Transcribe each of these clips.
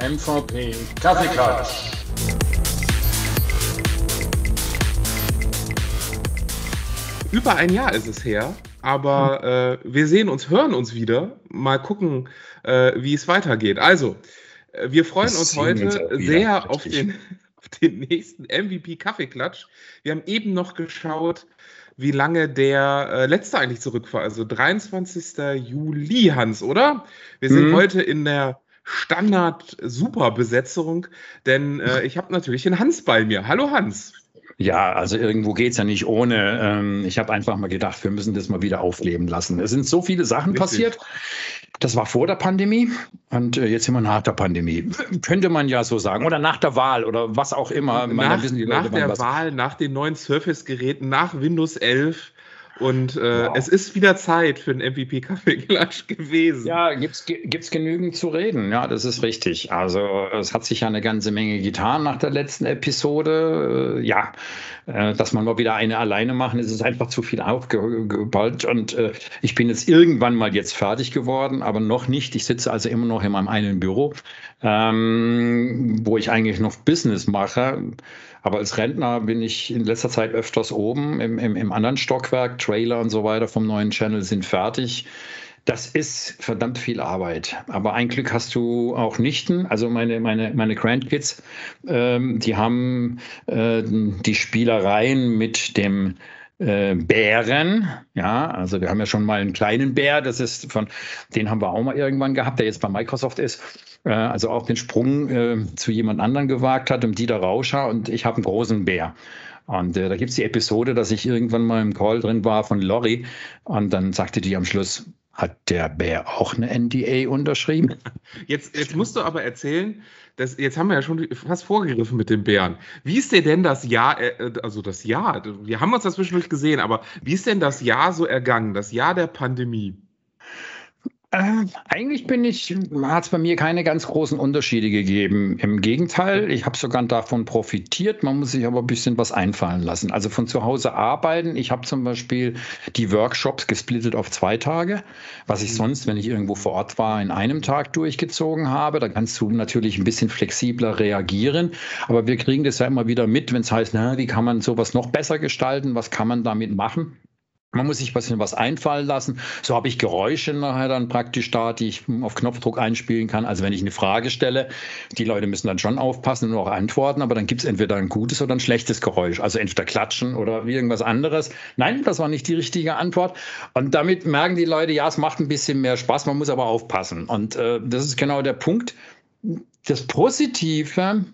MVP Kaffeeklatsch. Über ein Jahr ist es her, aber äh, wir sehen uns, hören uns wieder. Mal gucken, äh, wie es weitergeht. Also, äh, wir freuen uns heute uns sehr auf den, auf den nächsten MVP Kaffeeklatsch. Wir haben eben noch geschaut, wie lange der äh, letzte eigentlich zurück war. Also 23. Juli, Hans, oder? Wir sind mhm. heute in der Standard-Super-Besetzung, denn äh, ich habe natürlich den Hans bei mir. Hallo Hans. Ja, also irgendwo geht's ja nicht ohne. Ähm, ich habe einfach mal gedacht, wir müssen das mal wieder aufleben lassen. Es sind so viele Sachen Richtig. passiert. Das war vor der Pandemie und äh, jetzt sind wir nach der Pandemie. Könnte man ja so sagen. Oder nach der Wahl oder was auch immer. Nach, nach der Wahl, nach den neuen Surface-Geräten, nach Windows 11 und äh, wow. es ist wieder Zeit für einen MVP-Kaffeeklatsch gewesen. Ja, gibt's, gibt's genügend zu reden. Ja, das ist richtig. Also es hat sich ja eine ganze Menge getan nach der letzten Episode. Äh, ja, äh, dass man mal wieder eine alleine machen, ist es einfach zu viel aufgeballt. Und äh, ich bin jetzt irgendwann mal jetzt fertig geworden, aber noch nicht. Ich sitze also immer noch in meinem einen Büro, ähm, wo ich eigentlich noch Business mache. Aber als Rentner bin ich in letzter Zeit öfters oben im, im, im anderen Stockwerk. Trailer und so weiter vom neuen Channel sind fertig. Das ist verdammt viel Arbeit. Aber ein Glück hast du auch Nichten. Also meine, meine, meine Grandkids, ähm, die haben äh, die Spielereien mit dem äh, Bären. Ja, also wir haben ja schon mal einen kleinen Bär, das ist von, den haben wir auch mal irgendwann gehabt, der jetzt bei Microsoft ist. Äh, also auch den Sprung äh, zu jemand anderen gewagt hat, um Dieter Rauscher und ich habe einen großen Bär. Und äh, da gibt es die Episode, dass ich irgendwann mal im Call drin war von Lori und dann sagte die am Schluss, hat der Bär auch eine NDA unterschrieben? Jetzt, jetzt musst du aber erzählen, das, jetzt haben wir ja schon fast vorgegriffen mit den Bären. Wie ist dir denn das Jahr, äh, also das Jahr, wir haben uns das zwischendurch gesehen, aber wie ist denn das Jahr so ergangen, das Jahr der Pandemie? Äh, eigentlich bin ich, hat es bei mir keine ganz großen Unterschiede gegeben. Im Gegenteil, ich habe sogar davon profitiert. Man muss sich aber ein bisschen was einfallen lassen. Also von zu Hause arbeiten. Ich habe zum Beispiel die Workshops gesplittet auf zwei Tage, was ich mhm. sonst, wenn ich irgendwo vor Ort war, in einem Tag durchgezogen habe. Da kannst du natürlich ein bisschen flexibler reagieren. Aber wir kriegen das ja immer wieder mit, wenn es heißt, na, wie kann man sowas noch besser gestalten? Was kann man damit machen? Man muss sich ein bisschen was einfallen lassen. So habe ich Geräusche nachher dann praktisch da, die ich auf Knopfdruck einspielen kann. Also wenn ich eine Frage stelle, die Leute müssen dann schon aufpassen und auch antworten, aber dann gibt es entweder ein gutes oder ein schlechtes Geräusch. Also entweder klatschen oder irgendwas anderes. Nein, das war nicht die richtige Antwort. Und damit merken die Leute, ja, es macht ein bisschen mehr Spaß, man muss aber aufpassen. Und äh, das ist genau der Punkt. Das Positive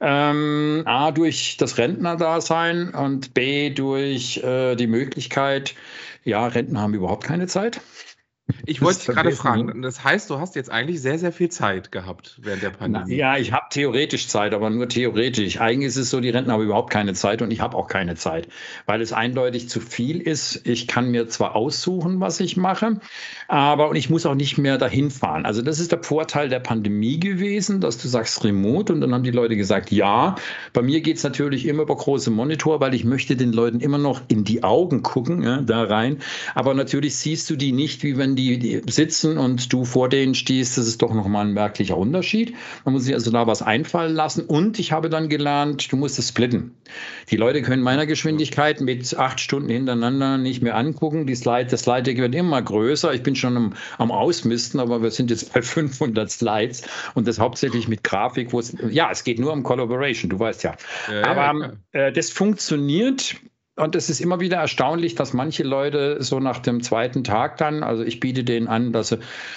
ähm, A, durch das Rentnerdasein und B, durch äh, die Möglichkeit, ja, Rentner haben überhaupt keine Zeit. Ich wollte dich gerade fragen, das heißt, du hast jetzt eigentlich sehr, sehr viel Zeit gehabt während der Pandemie. ja, ich habe theoretisch Zeit, aber nur theoretisch. Eigentlich ist es so, die Rentner haben überhaupt keine Zeit und ich habe auch keine Zeit, weil es eindeutig zu viel ist. Ich kann mir zwar aussuchen, was ich mache, aber und ich muss auch nicht mehr dahin fahren. Also das ist der Vorteil der Pandemie gewesen, dass du sagst Remote und dann haben die Leute gesagt, ja. Bei mir geht es natürlich immer über große Monitor, weil ich möchte den Leuten immer noch in die Augen gucken, ja, da rein. Aber natürlich siehst du die nicht, wie wenn die, die sitzen und du vor denen stehst, das ist doch nochmal ein merklicher Unterschied. Man muss sich also da was einfallen lassen. Und ich habe dann gelernt, du musst es splitten. Die Leute können meiner Geschwindigkeit mit acht Stunden hintereinander nicht mehr angucken. Die Slide, das Slide wird immer größer. Ich bin schon am, am Ausmisten, aber wir sind jetzt bei 500 Slides und das hauptsächlich mit Grafik, wo es, ja, es geht nur um Collaboration, du weißt ja. ja aber ja, äh, das funktioniert und es ist immer wieder erstaunlich, dass manche Leute so nach dem zweiten Tag dann, also ich biete denen an, dass,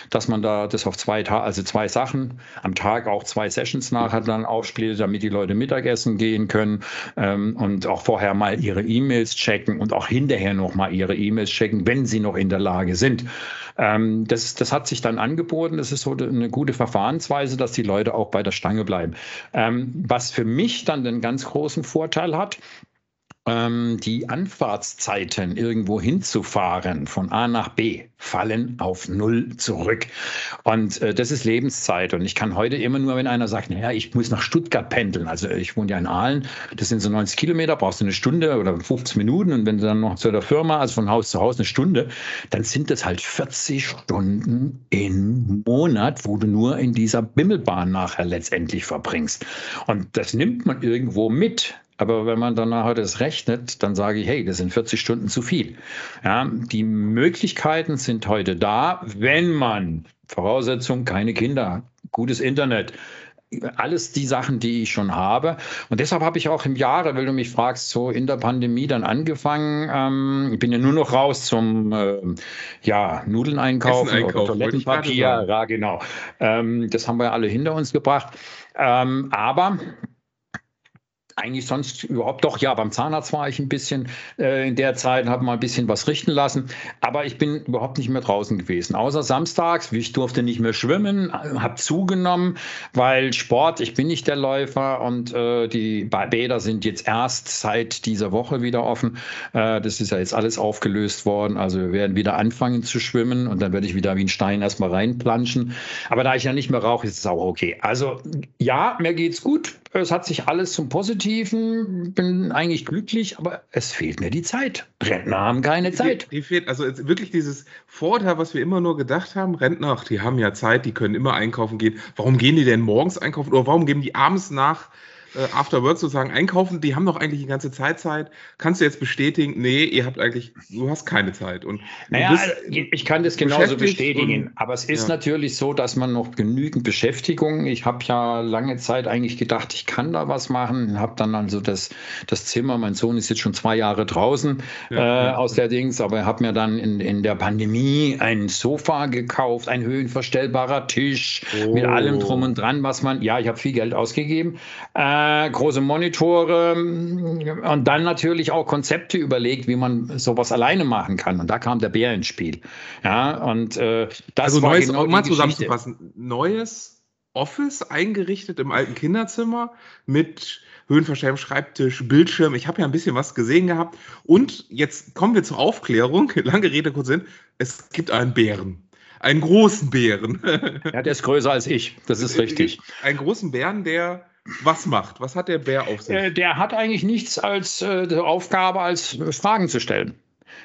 dass man da das auf zwei Tage, also zwei Sachen am Tag auch zwei Sessions nachher dann aufspielt, damit die Leute Mittagessen gehen können ähm, und auch vorher mal ihre E-Mails checken und auch hinterher nochmal ihre E-Mails checken, wenn sie noch in der Lage sind. Ähm, das, das hat sich dann angeboten. Das ist so eine gute Verfahrensweise, dass die Leute auch bei der Stange bleiben. Ähm, was für mich dann den ganz großen Vorteil hat, die Anfahrtszeiten irgendwo hinzufahren von A nach B fallen auf Null zurück. Und äh, das ist Lebenszeit. Und ich kann heute immer nur, wenn einer sagt, naja, ich muss nach Stuttgart pendeln. Also ich wohne ja in Aalen, das sind so 90 Kilometer, brauchst du eine Stunde oder 15 Minuten. Und wenn du dann noch zu der Firma, also von Haus zu Haus eine Stunde, dann sind das halt 40 Stunden im Monat, wo du nur in dieser Bimmelbahn nachher letztendlich verbringst. Und das nimmt man irgendwo mit. Aber wenn man dann nachher das rechnet, dann sage ich, hey, das sind 40 Stunden zu viel. Ja, die Möglichkeiten sind heute da, wenn man, Voraussetzung, keine Kinder, gutes Internet, alles die Sachen, die ich schon habe. Und deshalb habe ich auch im Jahre, weil du mich fragst, so in der Pandemie dann angefangen. Ähm, ich bin ja nur noch raus zum äh, ja, Nudeln einkaufen oder Toilettenpapier. Ja, genau. Ähm, das haben wir alle hinter uns gebracht. Ähm, aber eigentlich sonst überhaupt doch, ja, beim Zahnarzt war ich ein bisschen äh, in der Zeit, habe mal ein bisschen was richten lassen, aber ich bin überhaupt nicht mehr draußen gewesen, außer samstags, ich durfte nicht mehr schwimmen, habe zugenommen, weil Sport, ich bin nicht der Läufer und äh, die Bäder sind jetzt erst seit dieser Woche wieder offen. Äh, das ist ja jetzt alles aufgelöst worden, also wir werden wieder anfangen zu schwimmen und dann werde ich wieder wie ein Stein erstmal reinplanschen, aber da ich ja nicht mehr rauche, ist es auch okay. Also ja, mir geht's gut, es hat sich alles zum Positiven, bin eigentlich glücklich, aber es fehlt mir die Zeit. Rentner haben keine Zeit. Die, die fehlt, also wirklich dieses Vorteil, was wir immer nur gedacht haben, Rentner, ach, die haben ja Zeit, die können immer einkaufen gehen. Warum gehen die denn morgens einkaufen oder warum geben die abends nach äh, After Work sozusagen einkaufen, die haben doch eigentlich die ganze Zeit Zeit. Kannst du jetzt bestätigen, nee, ihr habt eigentlich, du hast keine Zeit. Und naja, also, ich kann das genauso bestätigen, aber es ist ja. natürlich so, dass man noch genügend Beschäftigung, ich habe ja lange Zeit eigentlich gedacht, ich kann da was machen, habe dann also das, das Zimmer, mein Sohn ist jetzt schon zwei Jahre draußen ja, äh, aus der Dings, aber ich habe mir dann in, in der Pandemie ein Sofa gekauft, ein höhenverstellbarer Tisch oh. mit allem drum und dran, was man, ja, ich habe viel Geld ausgegeben. Äh, äh, große Monitore mm, und dann natürlich auch Konzepte überlegt, wie man sowas alleine machen kann. Und da kam der Bär ins Spiel. Ja, und äh, das also war neues, genau um mal zusammenzufassen, neues Office eingerichtet im alten Kinderzimmer mit höhenverstelltem Schreibtisch, Bildschirm. Ich habe ja ein bisschen was gesehen gehabt. Und jetzt kommen wir zur Aufklärung. Lange Rede, kurz Sinn. Es gibt einen Bären. Einen großen Bären. Ja, der ist größer als ich. Das ist richtig. Einen großen Bären, der was macht? Was hat der Bär auf sich? Äh, der hat eigentlich nichts als äh, Aufgabe, als Fragen zu stellen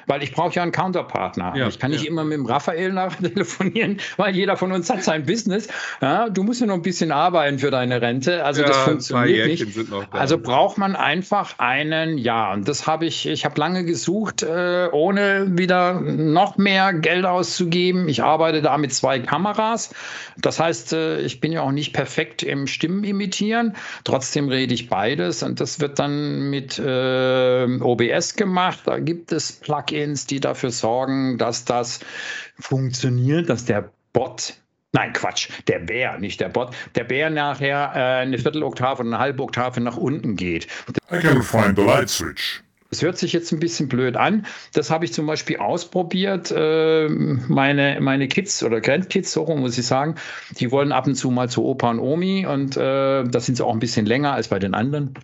weil ich brauche ja einen Counterpartner. Ja, ich kann nicht immer mit dem Raphael nach telefonieren, weil jeder von uns hat sein Business. Ja, du musst ja noch ein bisschen arbeiten für deine Rente. Also ja, das funktioniert nicht. Also braucht man einfach einen, ja, und das habe ich, ich habe lange gesucht, äh, ohne wieder noch mehr Geld auszugeben. Ich arbeite da mit zwei Kameras. Das heißt, äh, ich bin ja auch nicht perfekt im Stimmen imitieren. Trotzdem rede ich beides und das wird dann mit äh, OBS gemacht. Da gibt es Plugins Plugins, die dafür sorgen, dass das funktioniert, dass der Bot Nein, Quatsch. Der Bär, nicht der Bot. Der Bär nachher äh, eine Vierteloktave und eine halbe Oktave nach unten geht. I can find the light switch. Das hört sich jetzt ein bisschen blöd an. Das habe ich zum Beispiel ausprobiert. Äh, meine, meine Kids oder Grandkids, so muss ich sagen, die wollen ab und zu mal zu Opa und Omi und äh, da sind sie auch ein bisschen länger als bei den anderen.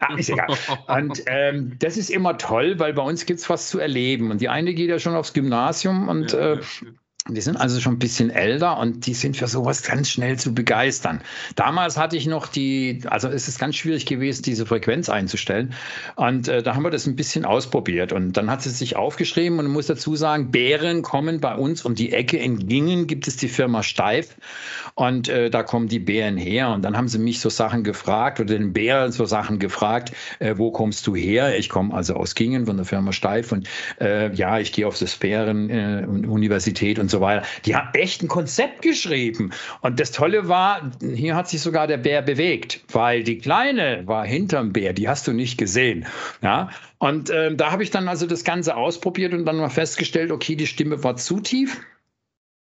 Ah, ist egal. Und ähm, das ist immer toll, weil bei uns gibt es was zu erleben. Und die eine geht ja schon aufs Gymnasium und äh, die sind also schon ein bisschen älter und die sind für sowas ganz schnell zu begeistern. Damals hatte ich noch die, also es ist ganz schwierig gewesen, diese Frequenz einzustellen. Und äh, da haben wir das ein bisschen ausprobiert. Und dann hat sie sich aufgeschrieben und muss dazu sagen, Bären kommen bei uns um die Ecke. In Gingen gibt es die Firma Steif und äh, da kommen die Bären her. Und dann haben sie mich so Sachen gefragt oder den Bären so Sachen gefragt, äh, wo kommst du her? Ich komme also aus Gingen von der Firma Steif und äh, ja, ich gehe auf das Bären-Universität äh, so weiter. Die haben echt ein Konzept geschrieben. Und das Tolle war, hier hat sich sogar der Bär bewegt, weil die Kleine war hinterm Bär, die hast du nicht gesehen. Ja, und äh, da habe ich dann also das Ganze ausprobiert und dann mal festgestellt, okay, die Stimme war zu tief.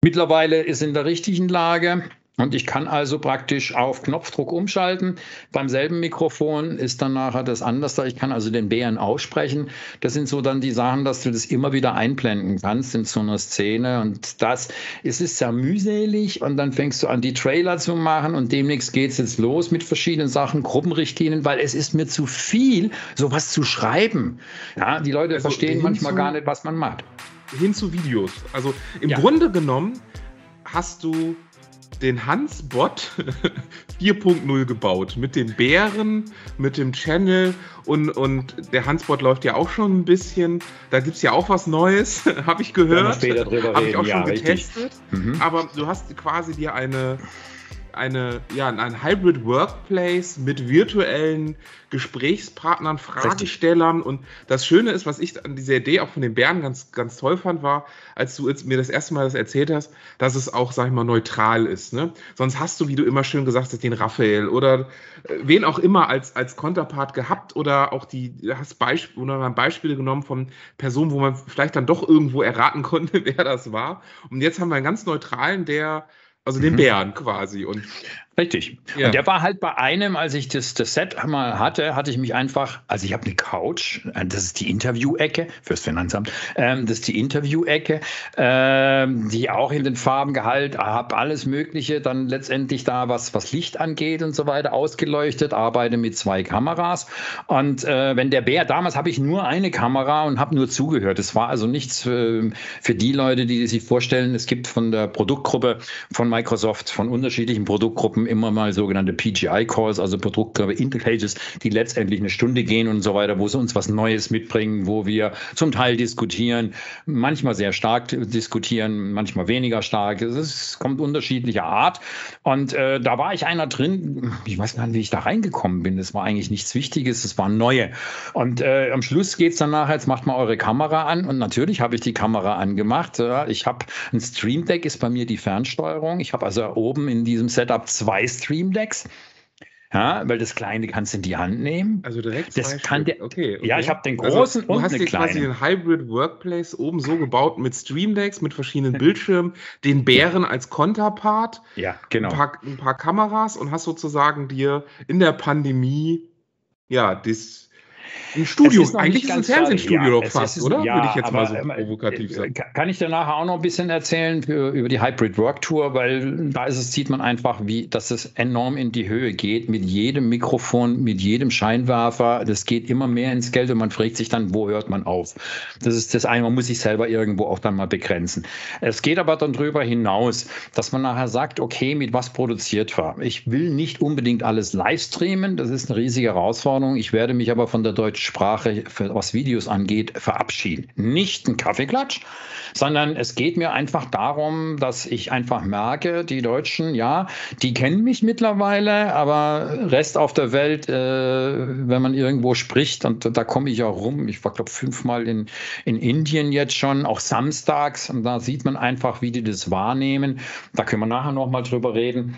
Mittlerweile ist in der richtigen Lage. Und ich kann also praktisch auf Knopfdruck umschalten. Beim selben Mikrofon ist dann nachher das anders. Ich kann also den Bären aussprechen. Das sind so dann die Sachen, dass du das immer wieder einblenden kannst in so einer Szene. Und das, es ist sehr mühselig. Und dann fängst du an, die Trailer zu machen. Und demnächst geht es jetzt los mit verschiedenen Sachen, Gruppenrichtlinien, weil es ist mir zu viel, sowas zu schreiben. Ja, die Leute also verstehen manchmal gar nicht, was man macht. Hin zu Videos. Also im ja. Grunde genommen hast du den Hans-Bot 4.0 gebaut. Mit den Bären, mit dem Channel und, und der Hans-Bot läuft ja auch schon ein bisschen. Da gibt es ja auch was Neues, habe ich gehört. Habe ich auch schon ja, getestet. Mhm. Aber du hast quasi dir eine eine, ja, ein Hybrid Workplace mit virtuellen Gesprächspartnern, Fragestellern. Richtig. Und das Schöne ist, was ich an dieser Idee auch von den Bären ganz, ganz toll fand, war, als du mir das erste Mal das erzählt hast, dass es auch, sag ich mal, neutral ist. Ne? Sonst hast du, wie du immer schön gesagt hast, den Raphael oder äh, wen auch immer als, als Konterpart gehabt oder auch die, hast Beispiel, oder Beispiele genommen von Personen, wo man vielleicht dann doch irgendwo erraten konnte, wer das war. Und jetzt haben wir einen ganz neutralen, der also den mhm. Bären quasi. Und Richtig. Ja. Und der war halt bei einem, als ich das, das Set mal hatte, hatte ich mich einfach, also ich habe eine Couch, äh, das ist die Interview-Ecke fürs Finanzamt, ähm, das ist die Interview-Ecke, ähm, die auch in den Farben gehalten, habe alles Mögliche, dann letztendlich da, was, was Licht angeht und so weiter, ausgeleuchtet, arbeite mit zwei Kameras. Und äh, wenn der Bär, damals habe ich nur eine Kamera und habe nur zugehört. Es war also nichts für, für die Leute, die sich vorstellen, es gibt von der Produktgruppe von Microsoft, von unterschiedlichen Produktgruppen, haben immer mal sogenannte PGI-Calls, also Produkte, Interfaces, die letztendlich eine Stunde gehen und so weiter, wo sie uns was Neues mitbringen, wo wir zum Teil diskutieren, manchmal sehr stark diskutieren, manchmal weniger stark. Es kommt unterschiedlicher Art. Und äh, da war ich einer drin, ich weiß gar nicht, wie ich da reingekommen bin. Das war eigentlich nichts Wichtiges, es waren neue. Und äh, am Schluss geht es dann nachher, jetzt macht mal eure Kamera an. Und natürlich habe ich die Kamera angemacht. Ich habe ein Stream Deck, ist bei mir die Fernsteuerung. Ich habe also oben in diesem Setup zwei zwei Stream Decks. Ja, weil das kleine kannst du in die Hand nehmen. Also direkt das kann der, okay, okay, Ja, ich habe den also, großen also, und du hast eine kleine. quasi den Hybrid Workplace oben so gebaut mit Stream Decks, mit verschiedenen Bildschirmen, den Bären als Konterpart, ja, genau. ein paar, ein paar Kameras und hast sozusagen dir in der Pandemie ja das ein Studio, ist eigentlich ist ein Fernsehstudio ja, fast, ist, oder? Ja, Würde ich jetzt aber, mal so ähm, provokativ äh, sagen. Kann ich dir nachher auch noch ein bisschen erzählen für, über die Hybrid Work Tour, weil da ist es, sieht man einfach, wie, dass es enorm in die Höhe geht mit jedem Mikrofon, mit jedem Scheinwerfer. Das geht immer mehr ins Geld und man fragt sich dann, wo hört man auf? Das ist das eine, man muss sich selber irgendwo auch dann mal begrenzen. Es geht aber dann darüber hinaus, dass man nachher sagt, okay, mit was produziert war. Ich will nicht unbedingt alles live streamen, das ist eine riesige Herausforderung. Ich werde mich aber von der deutschen Sprache, was Videos angeht, verabschieden. Nicht ein Kaffeeklatsch, sondern es geht mir einfach darum, dass ich einfach merke, die Deutschen, ja, die kennen mich mittlerweile, aber Rest auf der Welt, äh, wenn man irgendwo spricht, und da komme ich auch rum, ich war, glaube fünfmal in, in Indien jetzt schon, auch samstags, und da sieht man einfach, wie die das wahrnehmen. Da können wir nachher nochmal drüber reden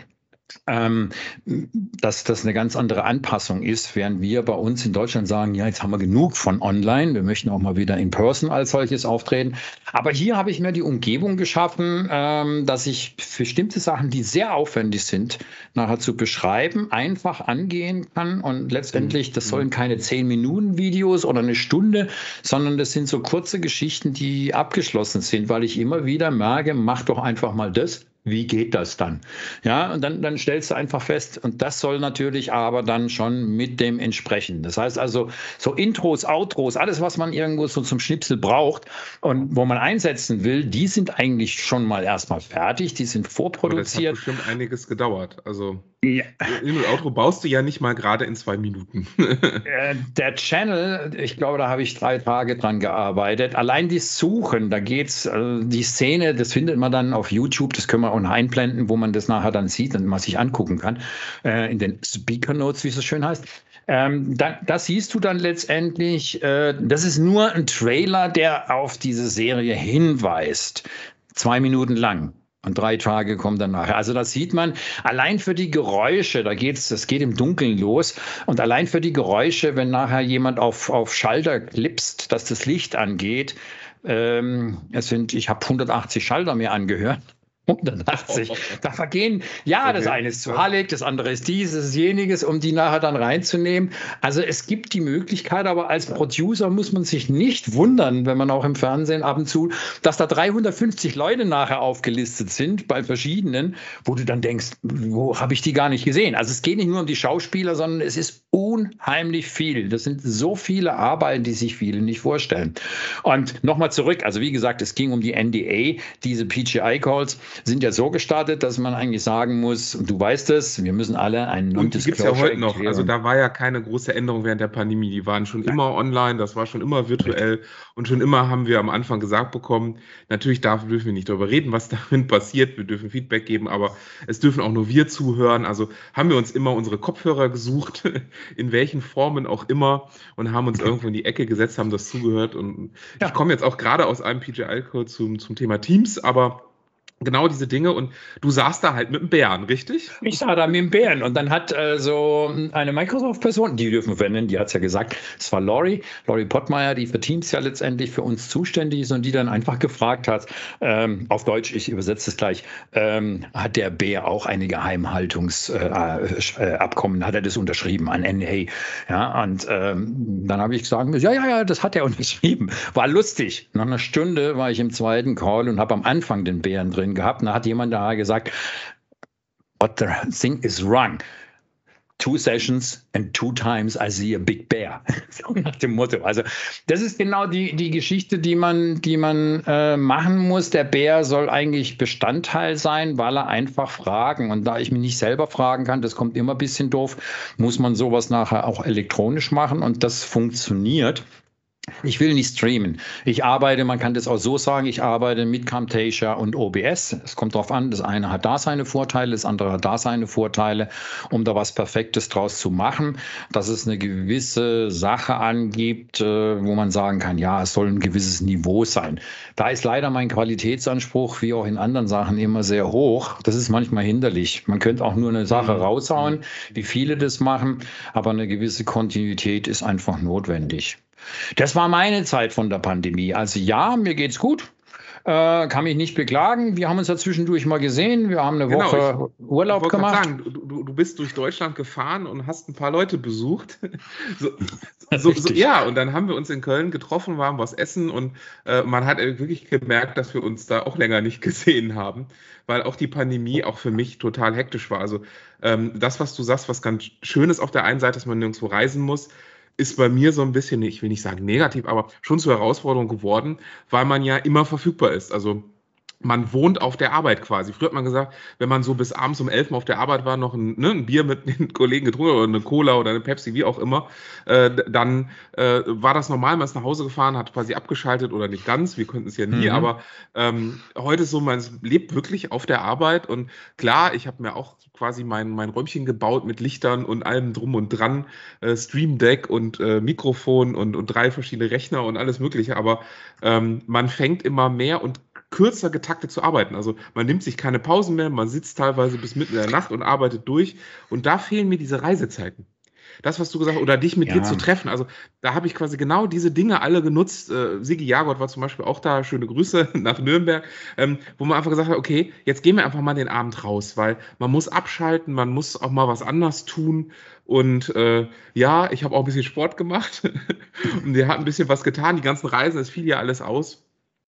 ähm, dass das eine ganz andere Anpassung ist, während wir bei uns in Deutschland sagen, ja, jetzt haben wir genug von online, wir möchten auch mal wieder in Person als solches auftreten. Aber hier habe ich mir die Umgebung geschaffen, ähm, dass ich bestimmte Sachen, die sehr aufwendig sind, nachher zu beschreiben, einfach angehen kann. Und letztendlich, das sollen keine zehn Minuten Videos oder eine Stunde, sondern das sind so kurze Geschichten, die abgeschlossen sind, weil ich immer wieder merke, mach doch einfach mal das wie geht das dann? Ja, und dann, dann stellst du einfach fest, und das soll natürlich aber dann schon mit dem entsprechen. Das heißt also, so Intros, Outros, alles, was man irgendwo so zum Schnipsel braucht und wo man einsetzen will, die sind eigentlich schon mal erstmal fertig, die sind vorproduziert. das hat bestimmt einiges gedauert. Also. Ja. In- und Outro baust du ja nicht mal gerade in zwei Minuten. Äh, der Channel, ich glaube, da habe ich drei Tage dran gearbeitet. Allein die Suchen, da geht's, also die Szene, das findet man dann auf YouTube, das können wir auch einblenden, wo man das nachher dann sieht und man sich angucken kann, äh, in den Speaker Notes, wie es so schön heißt. Ähm, da, das siehst du dann letztendlich, äh, das ist nur ein Trailer, der auf diese Serie hinweist. Zwei Minuten lang. Und drei Tage kommen dann nachher. Also das sieht man allein für die Geräusche, da geht's, das geht im Dunkeln los. Und allein für die Geräusche, wenn nachher jemand auf, auf Schalter klipst, dass das Licht angeht, ähm, es sind, ich habe 180 Schalter mir angehört. 180. Da vergehen, ja, das eine ist zu hallig, das andere ist dieses, jeniges, um die nachher dann reinzunehmen. Also es gibt die Möglichkeit, aber als Producer muss man sich nicht wundern, wenn man auch im Fernsehen ab und zu, dass da 350 Leute nachher aufgelistet sind bei verschiedenen, wo du dann denkst, wo habe ich die gar nicht gesehen? Also es geht nicht nur um die Schauspieler, sondern es ist unheimlich viel. Das sind so viele Arbeiten, die sich viele nicht vorstellen. Und nochmal zurück, also wie gesagt, es ging um die NDA, diese PGI-Calls sind ja so gestartet, dass man eigentlich sagen muss, du weißt es, wir müssen alle einen Non-Disclosure Und die gibt ja heute noch. Also da war ja keine große Änderung während der Pandemie. Die waren schon Nein. immer online, das war schon immer virtuell und schon immer haben wir am Anfang gesagt bekommen, natürlich darf, dürfen wir nicht darüber reden, was darin passiert. Wir dürfen Feedback geben, aber es dürfen auch nur wir zuhören. Also haben wir uns immer unsere Kopfhörer gesucht, in welchen Formen auch immer und haben uns irgendwo in die Ecke gesetzt, haben das zugehört. Und ja. ich komme jetzt auch gerade aus einem PGI-Code zum, zum Thema Teams, aber genau diese Dinge und du saßt da halt mit dem Bären, richtig? Ich saß da mit dem Bären und dann hat äh, so eine Microsoft-Person, die dürfen wir verwenden, die hat es ja gesagt, es war Lori, Lori Pottmeier, die für Teams ja letztendlich für uns zuständig ist und die dann einfach gefragt hat, ähm, auf Deutsch, ich übersetze es gleich, ähm, hat der Bär auch eine Geheimhaltungsabkommen, äh, äh, hat er das unterschrieben an NA? Ja, und ähm, dann habe ich gesagt, ja, ja, ja, das hat er unterschrieben. War lustig. Nach einer Stunde war ich im zweiten Call und habe am Anfang den Bären drin gehabt. Und da hat jemand da gesagt, what the thing is wrong. Two sessions and two times I see a big bear. so nach dem Motto. Also das ist genau die, die Geschichte, die man, die man äh, machen muss. Der Bär soll eigentlich Bestandteil sein, weil er einfach fragen. Und da ich mich nicht selber fragen kann, das kommt immer ein bisschen doof, muss man sowas nachher auch elektronisch machen. Und das funktioniert. Ich will nicht streamen. Ich arbeite, man kann das auch so sagen, ich arbeite mit Camtasia und OBS. Es kommt darauf an, das eine hat da seine Vorteile, das andere hat da seine Vorteile, um da was Perfektes draus zu machen, dass es eine gewisse Sache angibt, äh, wo man sagen kann, ja, es soll ein gewisses Niveau sein. Da ist leider mein Qualitätsanspruch, wie auch in anderen Sachen, immer sehr hoch. Das ist manchmal hinderlich. Man könnte auch nur eine Sache mhm. raushauen, wie viele das machen, aber eine gewisse Kontinuität ist einfach notwendig. Das war meine Zeit von der Pandemie. Also ja, mir geht's gut. Äh, kann mich nicht beklagen. Wir haben uns ja zwischendurch mal gesehen. Wir haben eine genau, Woche ich, Urlaub ich gemacht. Sagen, du, du, bist durch Deutschland gefahren und hast ein paar Leute besucht. so, so, so, ja, und dann haben wir uns in Köln getroffen, waren was essen und äh, man hat wirklich gemerkt, dass wir uns da auch länger nicht gesehen haben, weil auch die Pandemie auch für mich total hektisch war. Also ähm, das, was du sagst, was ganz schön ist auf der einen Seite, dass man nirgendwo reisen muss ist bei mir so ein bisschen, ich will nicht sagen negativ, aber schon zur Herausforderung geworden, weil man ja immer verfügbar ist. Also man wohnt auf der Arbeit quasi. Früher hat man gesagt, wenn man so bis abends um elf auf der Arbeit war, noch ein, ne, ein Bier mit den Kollegen getrunken oder eine Cola oder eine Pepsi, wie auch immer, äh, dann äh, war das normal, man ist nach Hause gefahren, hat quasi abgeschaltet oder nicht ganz, wir könnten es ja nie, mhm. aber ähm, heute ist so, man lebt wirklich auf der Arbeit und klar, ich habe mir auch quasi mein, mein Räumchen gebaut mit Lichtern und allem drum und dran, äh, Stream Deck und äh, Mikrofon und, und drei verschiedene Rechner und alles mögliche, aber ähm, man fängt immer mehr und kürzer getaktet zu arbeiten. Also man nimmt sich keine Pausen mehr, man sitzt teilweise bis mitten in der Nacht und arbeitet durch. Und da fehlen mir diese Reisezeiten. Das, was du gesagt hast, oder dich mit ja. dir zu treffen. Also da habe ich quasi genau diese Dinge alle genutzt. Äh, Sigi Jagodt war zum Beispiel auch da. Schöne Grüße nach Nürnberg, ähm, wo man einfach gesagt hat, okay, jetzt gehen wir einfach mal den Abend raus, weil man muss abschalten, man muss auch mal was anders tun. Und äh, ja, ich habe auch ein bisschen Sport gemacht und der hat ein bisschen was getan. Die ganzen Reisen, es fiel ja alles aus.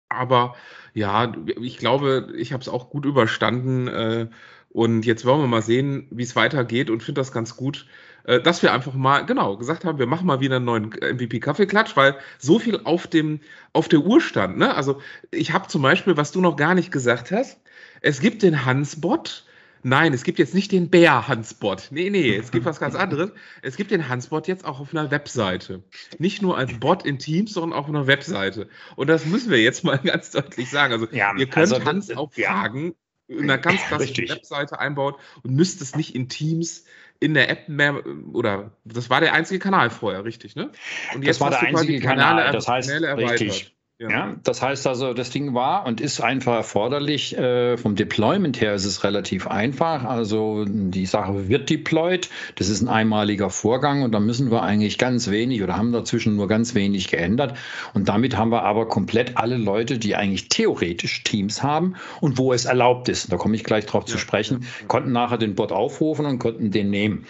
Aber ja, ich glaube, ich habe es auch gut überstanden. Äh, und jetzt wollen wir mal sehen, wie es weitergeht und finde das ganz gut, dass wir einfach mal, genau, gesagt haben, wir machen mal wieder einen neuen MVP-Kaffeeklatsch, weil so viel auf, dem, auf der Uhr stand. Ne? Also ich habe zum Beispiel, was du noch gar nicht gesagt hast, es gibt den Hansbot, Nein, es gibt jetzt nicht den Bär-Hansbot. Nee, nee, es gibt was ganz anderes. Es gibt den Hansbot jetzt auch auf einer Webseite. Nicht nur als Bot in Teams, sondern auch auf einer Webseite. Und das müssen wir jetzt mal ganz deutlich sagen. Also, ja, ihr könnt also, Hans auch Fragen in einer ganz klassischen. Webseite einbauen und müsst es nicht in Teams in der App mehr oder das war der einzige Kanal vorher, richtig, ne? Und jetzt das war der einzige Kanal, das heißt richtig. Ja. ja. das heißt also, das Ding war und ist einfach erforderlich. Äh, vom Deployment her ist es relativ einfach. Also die Sache wird deployed. Das ist ein einmaliger Vorgang und da müssen wir eigentlich ganz wenig oder haben dazwischen nur ganz wenig geändert. Und damit haben wir aber komplett alle Leute, die eigentlich theoretisch Teams haben und wo es erlaubt ist, da komme ich gleich drauf ja. zu sprechen, konnten nachher den Bot aufrufen und konnten den nehmen.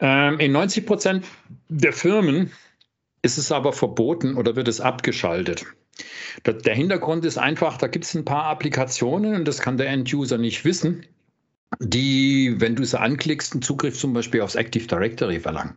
Ähm, in 90 Prozent der Firmen ist es aber verboten oder wird es abgeschaltet. Der Hintergrund ist einfach, da gibt es ein paar Applikationen und das kann der End-User nicht wissen die, wenn du sie anklickst, einen Zugriff zum Beispiel aufs Active Directory verlangen.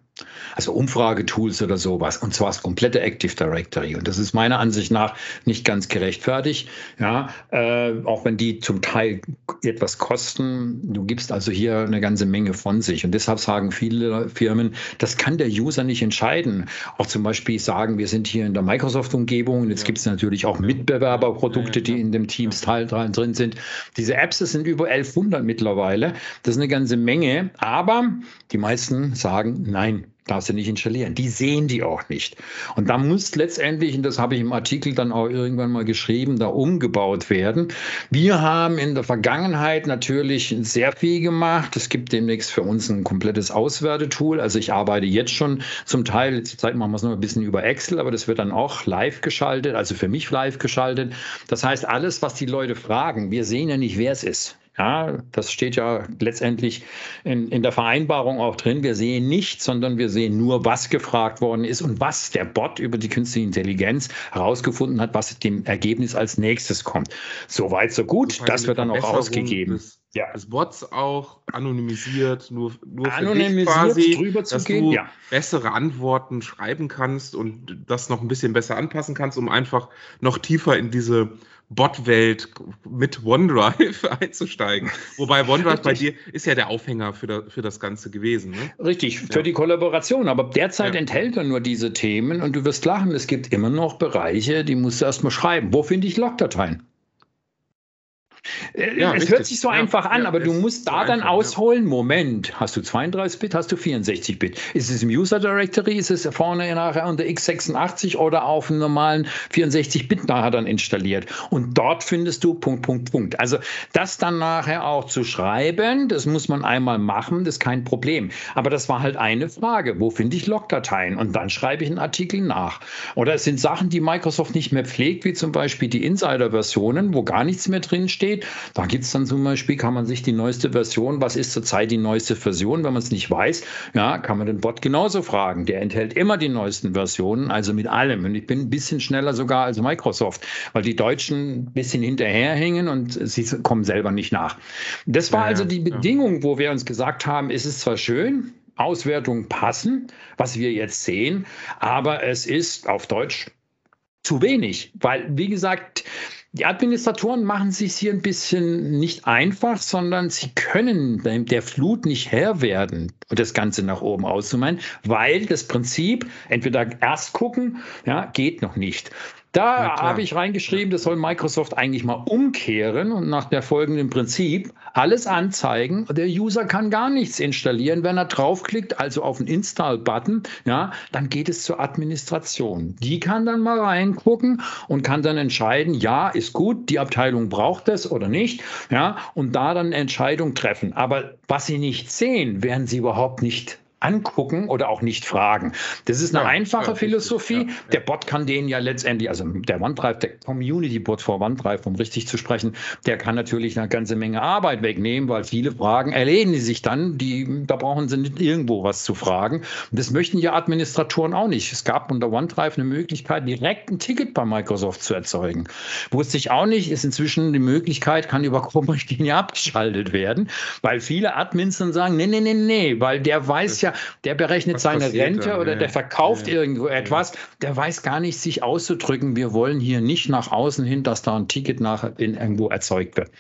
Also Umfragetools oder sowas. Und zwar das komplette Active Directory. Und das ist meiner Ansicht nach nicht ganz gerechtfertigt. Ja, äh, auch wenn die zum Teil etwas kosten. Du gibst also hier eine ganze Menge von sich. Und deshalb sagen viele Firmen, das kann der User nicht entscheiden. Auch zum Beispiel sagen, wir sind hier in der Microsoft-Umgebung. Und jetzt ja. gibt es natürlich auch Mitbewerberprodukte, die in dem Teams-Teil drin sind. Diese Apps, sind über 1100 mittlerweile mittlerweile. Das ist eine ganze Menge, aber die meisten sagen nein. Darfst du nicht installieren. Die sehen die auch nicht. Und da muss letztendlich, und das habe ich im Artikel dann auch irgendwann mal geschrieben, da umgebaut werden. Wir haben in der Vergangenheit natürlich sehr viel gemacht. Es gibt demnächst für uns ein komplettes Auswertetool. Also ich arbeite jetzt schon zum Teil, zurzeit machen wir es noch ein bisschen über Excel, aber das wird dann auch live geschaltet, also für mich live geschaltet. Das heißt, alles, was die Leute fragen, wir sehen ja nicht, wer es ist. Ja, das steht ja letztendlich in, in der Vereinbarung auch drin. Wir sehen nichts, sondern wir sehen nur, was gefragt worden ist und was der Bot über die künstliche Intelligenz herausgefunden hat, was dem Ergebnis als nächstes kommt. Soweit, so gut. Das wird dann auch ausgegeben. Des, ja. des Bots auch anonymisiert, nur, nur für anonymisiert dich quasi, drüber zu dass gehen. du ja. bessere Antworten schreiben kannst und das noch ein bisschen besser anpassen kannst, um einfach noch tiefer in diese Bot-Welt mit OneDrive einzusteigen. Wobei OneDrive bei dir ist ja der Aufhänger für, da, für das Ganze gewesen. Ne? Richtig, für ja. die Kollaboration. Aber derzeit ja. enthält er nur diese Themen und du wirst lachen, es gibt immer noch Bereiche, die musst du erstmal schreiben. Wo finde ich Logdateien? Äh, ja, es richtig. hört sich so ja, einfach an, ja, aber du musst da so dann einfach, ausholen. Moment, hast du 32-Bit, hast du 64-Bit? Ist es im User Directory, ist es vorne nachher unter x86 oder auf einem normalen 64-Bit nachher dann installiert? Und dort findest du Punkt, Punkt, Punkt. Also das dann nachher auch zu schreiben, das muss man einmal machen, das ist kein Problem. Aber das war halt eine Frage. Wo finde ich Logdateien? Und dann schreibe ich einen Artikel nach. Oder es sind Sachen, die Microsoft nicht mehr pflegt, wie zum Beispiel die Insider-Versionen, wo gar nichts mehr drin steht steht. Da gibt es dann zum Beispiel, kann man sich die neueste Version, was ist zurzeit die neueste Version, wenn man es nicht weiß, ja, kann man den Bot genauso fragen. Der enthält immer die neuesten Versionen, also mit allem. Und ich bin ein bisschen schneller sogar als Microsoft, weil die Deutschen ein bisschen hinterherhängen und sie kommen selber nicht nach. Das war ja, also die Bedingung, ja. wo wir uns gesagt haben, ist es zwar schön, Auswertungen passen, was wir jetzt sehen, aber es ist auf Deutsch zu wenig, weil, wie gesagt, die Administratoren machen sich hier ein bisschen nicht einfach, sondern sie können der Flut nicht Herr werden und das Ganze nach oben auszumeinen, weil das Prinzip entweder erst gucken, ja, geht noch nicht. Da habe ich reingeschrieben, das soll Microsoft eigentlich mal umkehren und nach der folgenden Prinzip alles anzeigen. Der User kann gar nichts installieren. Wenn er draufklickt, also auf den Install-Button, ja, dann geht es zur Administration. Die kann dann mal reingucken und kann dann entscheiden, ja, ist gut, die Abteilung braucht es oder nicht, ja, und da dann eine Entscheidung treffen. Aber was Sie nicht sehen, werden Sie überhaupt nicht angucken oder auch nicht fragen. Das ist eine ja, einfache ja, Philosophie. Ja, der Bot kann den ja letztendlich, also der OneDrive, der Community-Bot vor OneDrive, um richtig zu sprechen, der kann natürlich eine ganze Menge Arbeit wegnehmen, weil viele Fragen erledigen sich dann. Die, da brauchen sie nicht irgendwo was zu fragen. Und das möchten ja Administratoren auch nicht. Es gab unter OneDrive eine Möglichkeit, direkt ein Ticket bei Microsoft zu erzeugen. Wusste ich auch nicht, ist inzwischen die Möglichkeit, kann über Chrome-Richtlinie abgeschaltet werden, weil viele Admins dann sagen, nee, nee, nee, nee, weil der weiß ja, der, berechnet Was seine Rente dann? oder der verkauft ja. irgendwo etwas, der weiß gar nicht, sich auszudrücken. Wir wollen hier nicht nach außen hin, dass da ein Ticket nach in irgendwo erzeugt wird.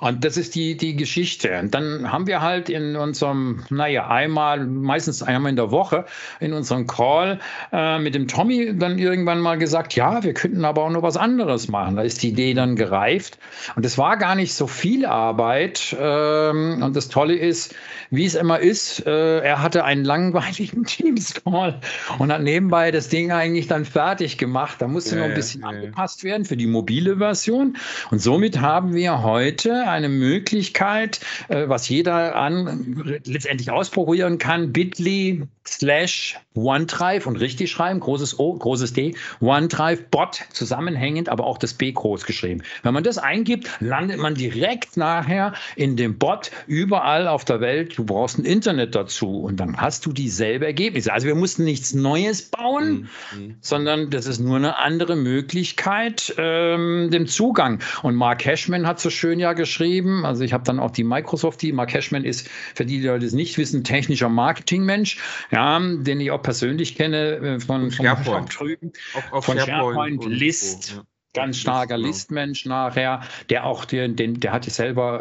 Und das ist die, die Geschichte. Und dann haben wir halt in unserem, naja, einmal, meistens einmal in der Woche, in unserem Call äh, mit dem Tommy dann irgendwann mal gesagt, ja, wir könnten aber auch noch was anderes machen. Da ist die Idee dann gereift. Und es war gar nicht so viel Arbeit. Ähm, und das Tolle ist, wie es immer ist, äh, er hatte einen langweiligen Teams-Call und hat nebenbei das Ding eigentlich dann fertig gemacht. Da musste ja, noch ein bisschen ja, angepasst werden für die mobile Version. Und somit haben wir heute heute eine Möglichkeit, äh, was jeder an, letztendlich ausprobieren kann, bit.ly slash OneDrive und richtig schreiben, großes O, großes D, OneDrive Bot zusammenhängend, aber auch das B groß geschrieben. Wenn man das eingibt, landet man direkt nachher in dem Bot überall auf der Welt. Du brauchst ein Internet dazu und dann hast du dieselbe Ergebnisse. Also wir mussten nichts Neues bauen, mhm. sondern das ist nur eine andere Möglichkeit, ähm, dem Zugang. Und Mark Cashman hat so schön ja geschrieben, also ich habe dann auch die Microsoft, die Mark Cashman ist, für die, die das nicht wissen, technischer Marketingmensch, ja, den ich auch persönlich kenne äh, von, von SharePoint, drüben, von SharePoint, SharePoint List. So, ja ganz starker Listmensch nachher, der auch den, den der hatte selber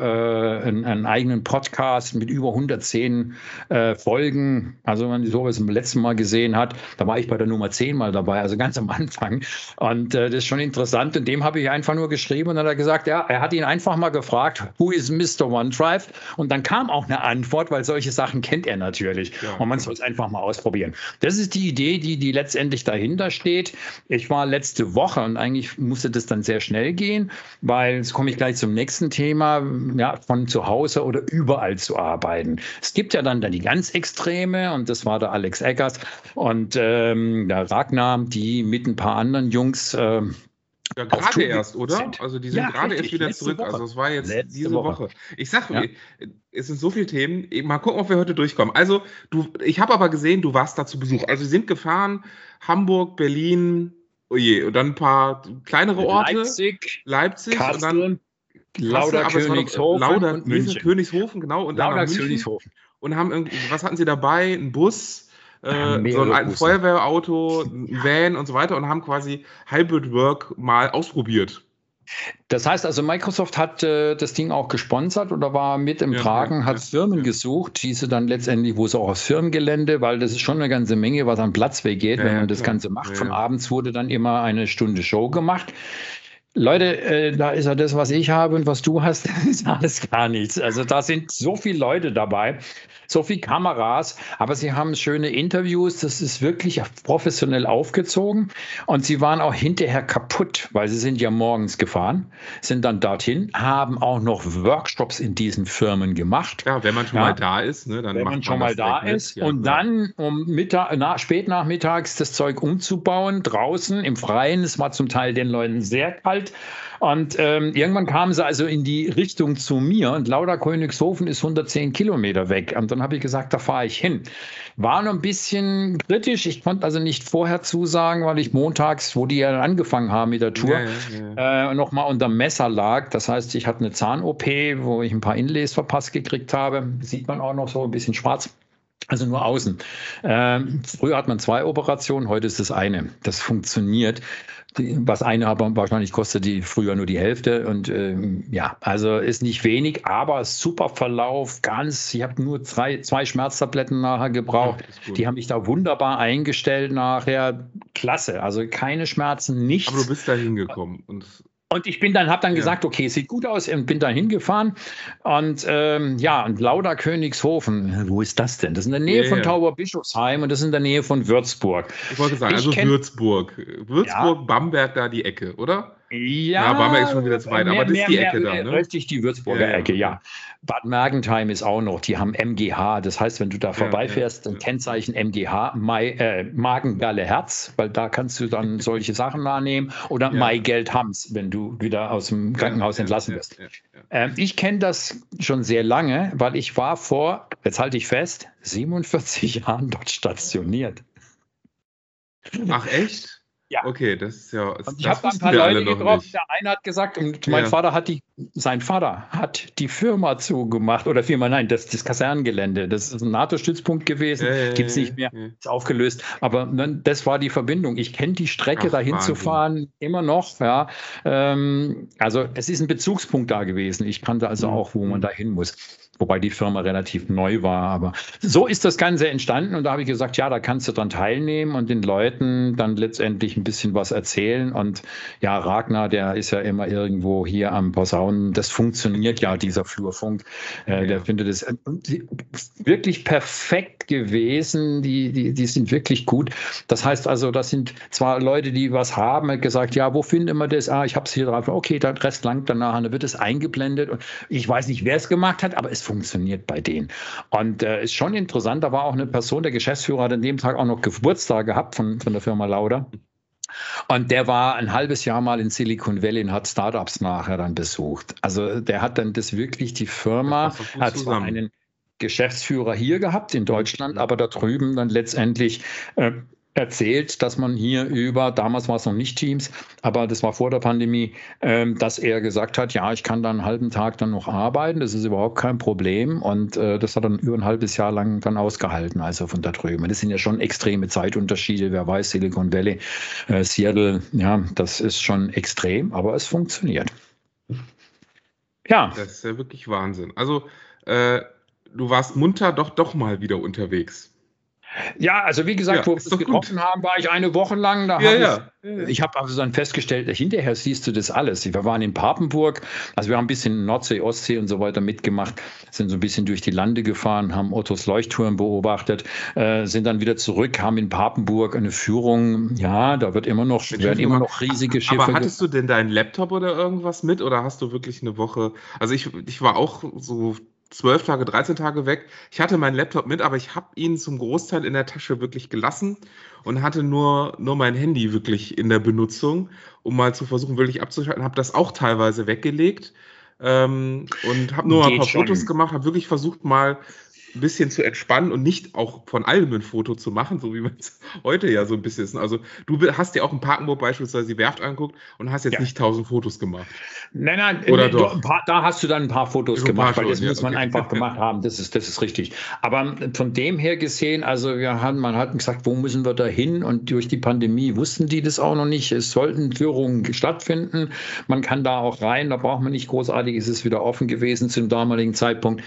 äh, einen, einen, eigenen Podcast mit über 110 äh, Folgen. Also wenn man sowas im letzten Mal gesehen hat, da war ich bei der Nummer 10 mal dabei, also ganz am Anfang. Und äh, das ist schon interessant. Und dem habe ich einfach nur geschrieben und dann hat er gesagt, ja, er hat ihn einfach mal gefragt, who is Mr. OneDrive? Und dann kam auch eine Antwort, weil solche Sachen kennt er natürlich. Ja. Und man soll es einfach mal ausprobieren. Das ist die Idee, die, die letztendlich dahinter steht. Ich war letzte Woche und eigentlich musste musste das dann sehr schnell gehen, weil jetzt komme ich gleich zum nächsten Thema, ja, von zu Hause oder überall zu arbeiten. Es gibt ja dann, dann die ganz Extreme und das war der Alex Eggers und ähm, der Ragnar, die mit ein paar anderen Jungs ähm, ja, gerade erst, oder? Sind. Also die sind ja, gerade erst wieder zurück. Woche. Also es war jetzt letzte diese Woche. Woche. Ich sag, ja. es sind so viele Themen. Mal gucken, ob wir heute durchkommen. Also du, ich habe aber gesehen, du warst da zu Besuch. Also sie sind gefahren, Hamburg, Berlin, Oh je, und dann ein paar kleinere Orte. Leipzig, Leipzig und dann Lauder, Königshofen, Lauder, und München. Königshofen, genau. Und Lauder, Königshofen. Und haben irgendwie, was hatten sie dabei? Ein Bus, äh, so ein altes Feuerwehrauto, ein Van und so weiter und haben quasi Hybrid Work mal ausprobiert. Das heißt also, Microsoft hat äh, das Ding auch gesponsert oder war mit im ja, Tragen, ja, hat ja, Firmen gesucht, diese dann letztendlich, wo es auch aufs Firmengelände, weil das ist schon eine ganze Menge, was an Platz weggeht, wenn man das Ganze macht. Von abends wurde dann immer eine Stunde Show gemacht. Leute, äh, da ist ja das, was ich habe und was du hast, ist alles gar nichts. Also da sind so viele Leute dabei so viele Kameras, aber sie haben schöne Interviews, das ist wirklich professionell aufgezogen und sie waren auch hinterher kaputt, weil sie sind ja morgens gefahren, sind dann dorthin, haben auch noch Workshops in diesen Firmen gemacht. Ja, wenn man schon ja. mal da ist, ne, dann wenn man schon mal da ist ja, und dann um Mittag, nach, spät nachmittags das Zeug umzubauen, draußen im Freien, es war zum Teil den Leuten sehr kalt und ähm, irgendwann kamen sie also in die Richtung zu mir und Lauder Königshofen ist 110 Kilometer weg. Und dann habe ich gesagt, da fahre ich hin. War noch ein bisschen kritisch. Ich konnte also nicht vorher zusagen, weil ich montags, wo die ja angefangen haben mit der Tour, ja, ja, Äh, nochmal unter Messer lag. Das heißt, ich hatte eine Zahn-OP, wo ich ein paar Inlays verpasst gekriegt habe. Sieht man auch noch so ein bisschen schwarz. Also nur außen. Ähm, früher hat man zwei Operationen, heute ist es eine. Das funktioniert was eine aber wahrscheinlich kostet die früher nur die Hälfte. Und ähm, ja, also ist nicht wenig, aber super Verlauf, ganz. Ich habe nur zwei, zwei Schmerztabletten nachher gebraucht. Ja, die haben mich da wunderbar eingestellt nachher. Klasse, also keine Schmerzen, nichts. Aber du bist da hingekommen und und ich bin dann, habe dann ja. gesagt, okay, sieht gut aus und bin dann hingefahren. Und ähm, ja, und Lauder Königshofen, wo ist das denn? Das ist in der Nähe ja, von ja. Tauberbischofsheim und das ist in der Nähe von Würzburg. Ich wollte sagen, ich also Würzburg. Würzburg, Bamberg da die Ecke, oder? Ja, ja Bamberg ist schon wieder zu weit, mehr, aber das ist die mehr, Ecke mehr, da. Ne? Richtig, die Würzburger ja, Ecke, ja. Bad Mergentheim ist auch noch, die haben MGH. Das heißt, wenn du da vorbeifährst, ein Kennzeichen MGH, Mai, äh, Magengalle Herz, weil da kannst du dann solche Sachen wahrnehmen. Oder ja. Maigeld Hams, wenn du wieder aus dem Krankenhaus entlassen wirst. Ähm, ich kenne das schon sehr lange, weil ich war vor, jetzt halte ich fest, 47 Jahren dort stationiert. Ach echt? Ja. Okay, das ist ja. Und ich habe da ein paar Leute getroffen. Der eine hat gesagt, und mein ja. Vater hat die, sein Vater hat die Firma zugemacht oder Firma, nein, das, das Kasernengelände. Das ist ein NATO-Stützpunkt gewesen, ja, Gibt es nicht mehr, ist aufgelöst. Aber dann, das war die Verbindung. Ich kenne die Strecke, Ach, dahin Wahnsinn. zu fahren, immer noch. Ja. Ähm, also es ist ein Bezugspunkt da gewesen. Ich kannte also mhm. auch, wo man da hin muss wobei die Firma relativ neu war. Aber so ist das Ganze entstanden und da habe ich gesagt, ja, da kannst du dran teilnehmen und den Leuten dann letztendlich ein bisschen was erzählen. Und ja, Ragnar, der ist ja immer irgendwo hier am Posaunen. Das funktioniert ja, dieser Flurfunk. Äh, der findet es äh, wirklich perfekt gewesen. Die, die, die sind wirklich gut. Das heißt also, das sind zwar Leute, die was haben, hat gesagt, ja, wo finden wir das? Ah, ich habe es hier drauf. Okay, der Rest langt danach. Dann wird es eingeblendet. Und ich weiß nicht, wer es gemacht hat, aber es funktioniert bei denen. Und äh, ist schon interessant, da war auch eine Person, der Geschäftsführer hat an dem Tag auch noch Geburtstag gehabt von, von der Firma Lauda. Und der war ein halbes Jahr mal in Silicon Valley und hat Startups nachher dann besucht. Also der hat dann das wirklich, die Firma hat zwar einen Geschäftsführer hier gehabt in Deutschland, aber da drüben dann letztendlich äh, erzählt, dass man hier über, damals war es noch nicht Teams, aber das war vor der Pandemie, ähm, dass er gesagt hat, ja, ich kann dann einen halben Tag dann noch arbeiten, das ist überhaupt kein Problem. Und äh, das hat dann über ein halbes Jahr lang dann ausgehalten, also von da drüben. Das sind ja schon extreme Zeitunterschiede, wer weiß, Silicon Valley, äh, Seattle, ja, das ist schon extrem, aber es funktioniert. Ja. Das ist ja wirklich Wahnsinn. Also, äh, du warst munter doch doch mal wieder unterwegs. Ja, also wie gesagt, ja, wo wir uns getroffen haben, war ich eine Woche lang. Da ja, hab ja. Ich, ich habe also dann festgestellt, hinterher siehst du das alles. Wir waren in Papenburg, also wir haben ein bisschen Nordsee, Ostsee und so weiter mitgemacht, sind so ein bisschen durch die Lande gefahren, haben Ottos Leuchtturm beobachtet, äh, sind dann wieder zurück, haben in Papenburg eine Führung. Ja, da wird immer noch, werden immer noch riesige Schiffe. Aber hattest du denn deinen Laptop oder irgendwas mit oder hast du wirklich eine Woche? Also ich, ich war auch so zwölf Tage, 13 Tage weg. Ich hatte meinen Laptop mit, aber ich habe ihn zum Großteil in der Tasche wirklich gelassen und hatte nur, nur mein Handy wirklich in der Benutzung, um mal zu versuchen, wirklich abzuschalten. Habe das auch teilweise weggelegt ähm, und habe nur Geht ein paar schon. Fotos gemacht, habe wirklich versucht, mal ein bisschen zu entspannen und nicht auch von allem ein Foto zu machen, so wie man es heute ja so ein bisschen ist. Also du hast dir auch in Parkenburg beispielsweise die Werft angeguckt und hast jetzt ja. nicht tausend Fotos gemacht. Nein, nein, Oder nee, doch? Paar, da hast du dann ein paar Fotos ein gemacht, paar weil das muss man okay. einfach gemacht haben. Das ist, das ist richtig. Aber von dem her gesehen, also wir haben, man hat gesagt, wo müssen wir da hin? Und durch die Pandemie wussten die das auch noch nicht. Es sollten Führungen stattfinden. Man kann da auch rein, da braucht man nicht großartig, ist es wieder offen gewesen zum damaligen Zeitpunkt.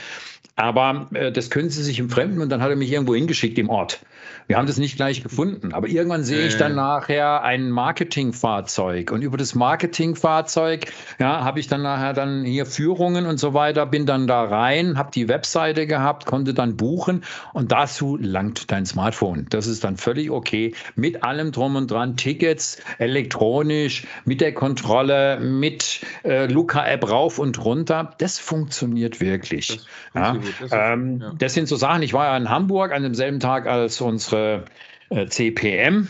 Aber äh, das können Sie sich im Fremden und dann hat er mich irgendwo hingeschickt im Ort. Wir haben das nicht gleich gefunden, aber irgendwann sehe ich dann nachher ein Marketingfahrzeug und über das Marketingfahrzeug ja, habe ich dann nachher dann hier Führungen und so weiter, bin dann da rein, habe die Webseite gehabt, konnte dann buchen und dazu langt dein Smartphone. Das ist dann völlig okay mit allem drum und dran, Tickets elektronisch, mit der Kontrolle, mit äh, Luca-App rauf und runter. Das funktioniert wirklich. Das, ja. Das, ähm, ja. das sind so Sachen. Ich war ja in Hamburg an demselben Tag als unsere äh, CPM.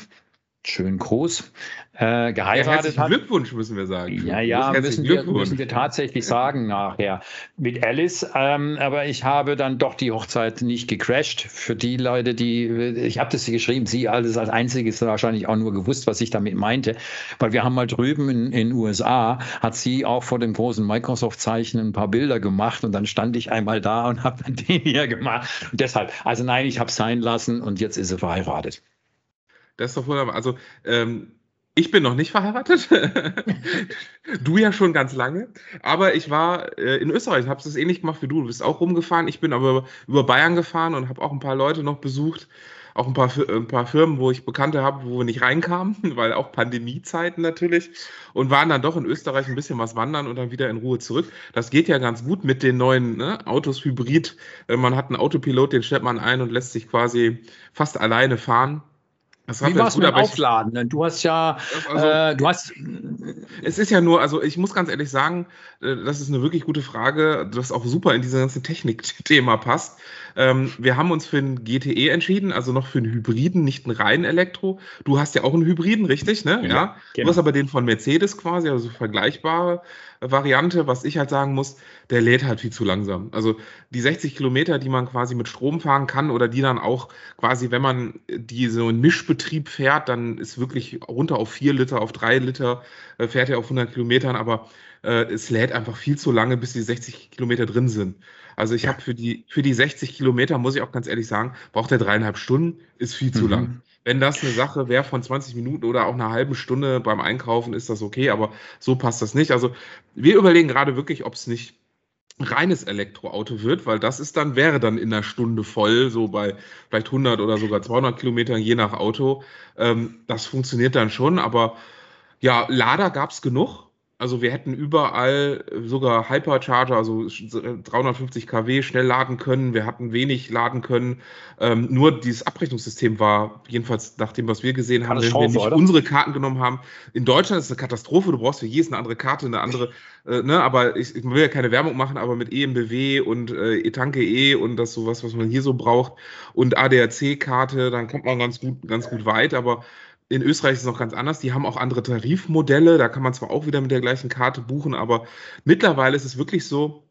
Schön groß äh, geheiratet ja, hat. Glückwunsch müssen wir sagen. Ja, ja, müssen wir, müssen wir tatsächlich sagen nachher mit Alice. Ähm, aber ich habe dann doch die Hochzeit nicht gecrashed. Für die Leute, die, ich habe das geschrieben, sie alles als einziges wahrscheinlich auch nur gewusst, was ich damit meinte. Weil wir haben mal drüben in den USA, hat sie auch vor dem großen Microsoft-Zeichen ein paar Bilder gemacht und dann stand ich einmal da und habe dann den hier gemacht. Und deshalb, also nein, ich habe es sein lassen und jetzt ist sie verheiratet. Das ist doch wunderbar. Also ähm, ich bin noch nicht verheiratet. du ja schon ganz lange. Aber ich war äh, in Österreich, habe es ähnlich gemacht wie du. Du bist auch rumgefahren. Ich bin aber über Bayern gefahren und habe auch ein paar Leute noch besucht. Auch ein paar, ein paar Firmen, wo ich Bekannte habe, wo wir nicht reinkamen, weil auch Pandemiezeiten natürlich. Und waren dann doch in Österreich ein bisschen was wandern und dann wieder in Ruhe zurück. Das geht ja ganz gut mit den neuen ne, Autos Hybrid. Äh, man hat einen Autopilot, den stellt man ein und lässt sich quasi fast alleine fahren. Das Wie war es mit dem Aufladen? Du hast ja, also, äh, du hast. Es ist ja nur, also ich muss ganz ehrlich sagen, äh, das ist eine wirklich gute Frage, das auch super in dieses ganze Technik-Thema passt. Ähm, wir haben uns für einen GTE entschieden, also noch für einen Hybriden, nicht einen reinen Elektro. Du hast ja auch einen Hybriden, richtig? Ne? Ja. ja. Genau. Du hast aber den von Mercedes quasi, also vergleichbare Variante. Was ich halt sagen muss, der lädt halt viel zu langsam. Also die 60 Kilometer, die man quasi mit Strom fahren kann oder die dann auch quasi, wenn man die so in Mischbetrieb fährt, dann ist wirklich runter auf vier Liter, auf drei Liter, äh, fährt er auf 100 Kilometern, aber äh, es lädt einfach viel zu lange, bis die 60 Kilometer drin sind. Also ich ja. habe für die, für die 60 Kilometer, muss ich auch ganz ehrlich sagen, braucht er dreieinhalb Stunden, ist viel zu mhm. lang. Wenn das eine Sache wäre von 20 Minuten oder auch einer halben Stunde beim Einkaufen, ist das okay, aber so passt das nicht. Also wir überlegen gerade wirklich, ob es nicht reines Elektroauto wird, weil das ist dann, wäre dann in einer Stunde voll, so bei vielleicht 100 oder sogar 200 Kilometern, je nach Auto. Ähm, das funktioniert dann schon, aber ja, Lader gab es genug. Also wir hätten überall sogar Hypercharger, also 350 kW schnell laden können. Wir hatten wenig laden können. Ähm, nur dieses Abrechnungssystem war, jedenfalls nach dem, was wir gesehen haben, wenn wir nicht oder? unsere Karten genommen haben. In Deutschland ist es eine Katastrophe. Du brauchst für jedes eine andere Karte, eine andere, äh, ne, aber ich, ich, will ja keine Werbung machen, aber mit EMBW und äh, Etanke E und das sowas, was man hier so braucht und ADAC-Karte, dann kommt man ganz gut, ganz gut weit, aber in Österreich ist es noch ganz anders. Die haben auch andere Tarifmodelle. Da kann man zwar auch wieder mit der gleichen Karte buchen, aber mittlerweile ist es wirklich so,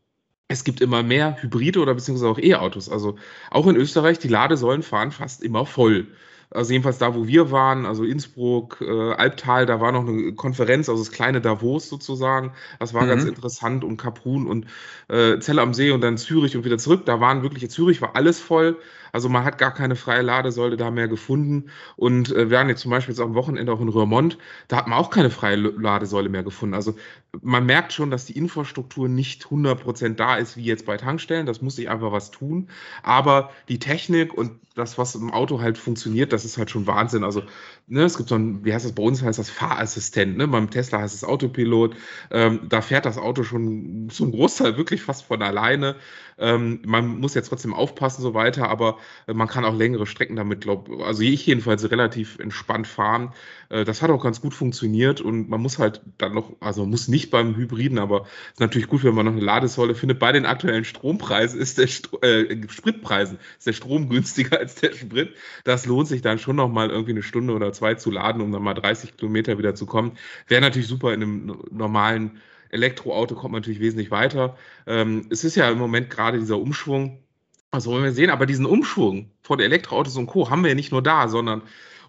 es gibt immer mehr Hybride oder beziehungsweise auch E-Autos. Also auch in Österreich, die Ladesäulen fahren fast immer voll. Also jedenfalls da, wo wir waren, also Innsbruck, äh, Albtal, da war noch eine Konferenz, also das kleine Davos sozusagen. Das war mhm. ganz interessant und Kaprun und äh, Zelle am See und dann Zürich und wieder zurück. Da waren wirklich, Zürich war alles voll. Also man hat gar keine freie Ladesäule da mehr gefunden. Und äh, wir waren jetzt zum Beispiel jetzt am Wochenende auch in Röhrmond, da hat man auch keine freie Ladesäule mehr gefunden. Also man merkt schon, dass die Infrastruktur nicht 100% da ist, wie jetzt bei Tankstellen. Das muss sich einfach was tun. Aber die Technik und das, was im Auto halt funktioniert, das ist halt schon Wahnsinn. Also ne, es gibt so ein, wie heißt das bei uns, heißt das Fahrassistent. Ne? Beim Tesla heißt es Autopilot. Ähm, da fährt das Auto schon zum Großteil wirklich fast von alleine. Ähm, man muss jetzt trotzdem aufpassen, so weiter, aber äh, man kann auch längere Strecken damit, glaube also ich jedenfalls relativ entspannt fahren. Äh, das hat auch ganz gut funktioniert und man muss halt dann noch, also muss nicht beim Hybriden, aber ist natürlich gut, wenn man noch eine Ladesäule findet. Bei den aktuellen Strompreisen ist der St äh, Spritpreisen ist der Strom günstiger als der Sprit. Das lohnt sich dann schon noch mal irgendwie eine Stunde oder zwei zu laden, um dann mal 30 Kilometer wieder zu kommen. Wäre natürlich super in einem normalen Elektroauto kommt man natürlich wesentlich weiter. Ähm, es ist ja im Moment gerade dieser Umschwung, was wollen wir sehen, aber diesen Umschwung von Elektroautos und Co. haben wir ja nicht nur da, sondern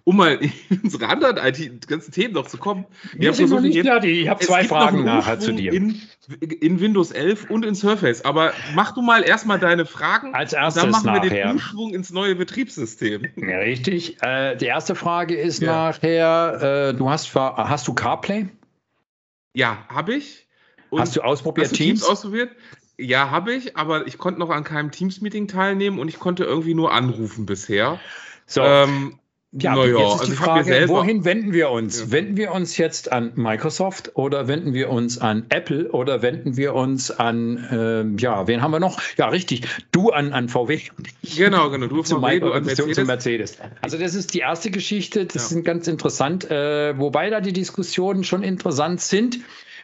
um mal in unsere anderen IT, ganzen Themen noch zu kommen. Wir sind noch nicht fertig. Ich habe zwei Fragen nachher zu dir. In, in, Windows 11 und in Surface. Aber mach du mal erstmal deine Fragen. Als erstes dann machen nachher. wir den Umschwung ins neue Betriebssystem. Ja, richtig. Äh, die erste Frage ist ja. nachher, äh, du hast, hast du CarPlay? Ja, habe ich. Und hast du ausprobiert hast du Teams? Teams ausprobiert? Ja, habe ich, aber ich konnte noch an keinem Teams-Meeting teilnehmen und ich konnte irgendwie nur anrufen bisher. So. Ähm, ja, naja, jetzt ist also die Frage, wohin wenden wir uns? Ja. Wenden wir uns jetzt an Microsoft oder wenden wir uns an Apple oder wenden wir uns an, äh, ja, wen haben wir noch? Ja, richtig, du an, an VW. Genau, genau, du zu VW, du an Mercedes. Zu Mercedes. Also das ist die erste Geschichte, das ja. ist ganz interessant, äh, wobei da die Diskussionen schon interessant sind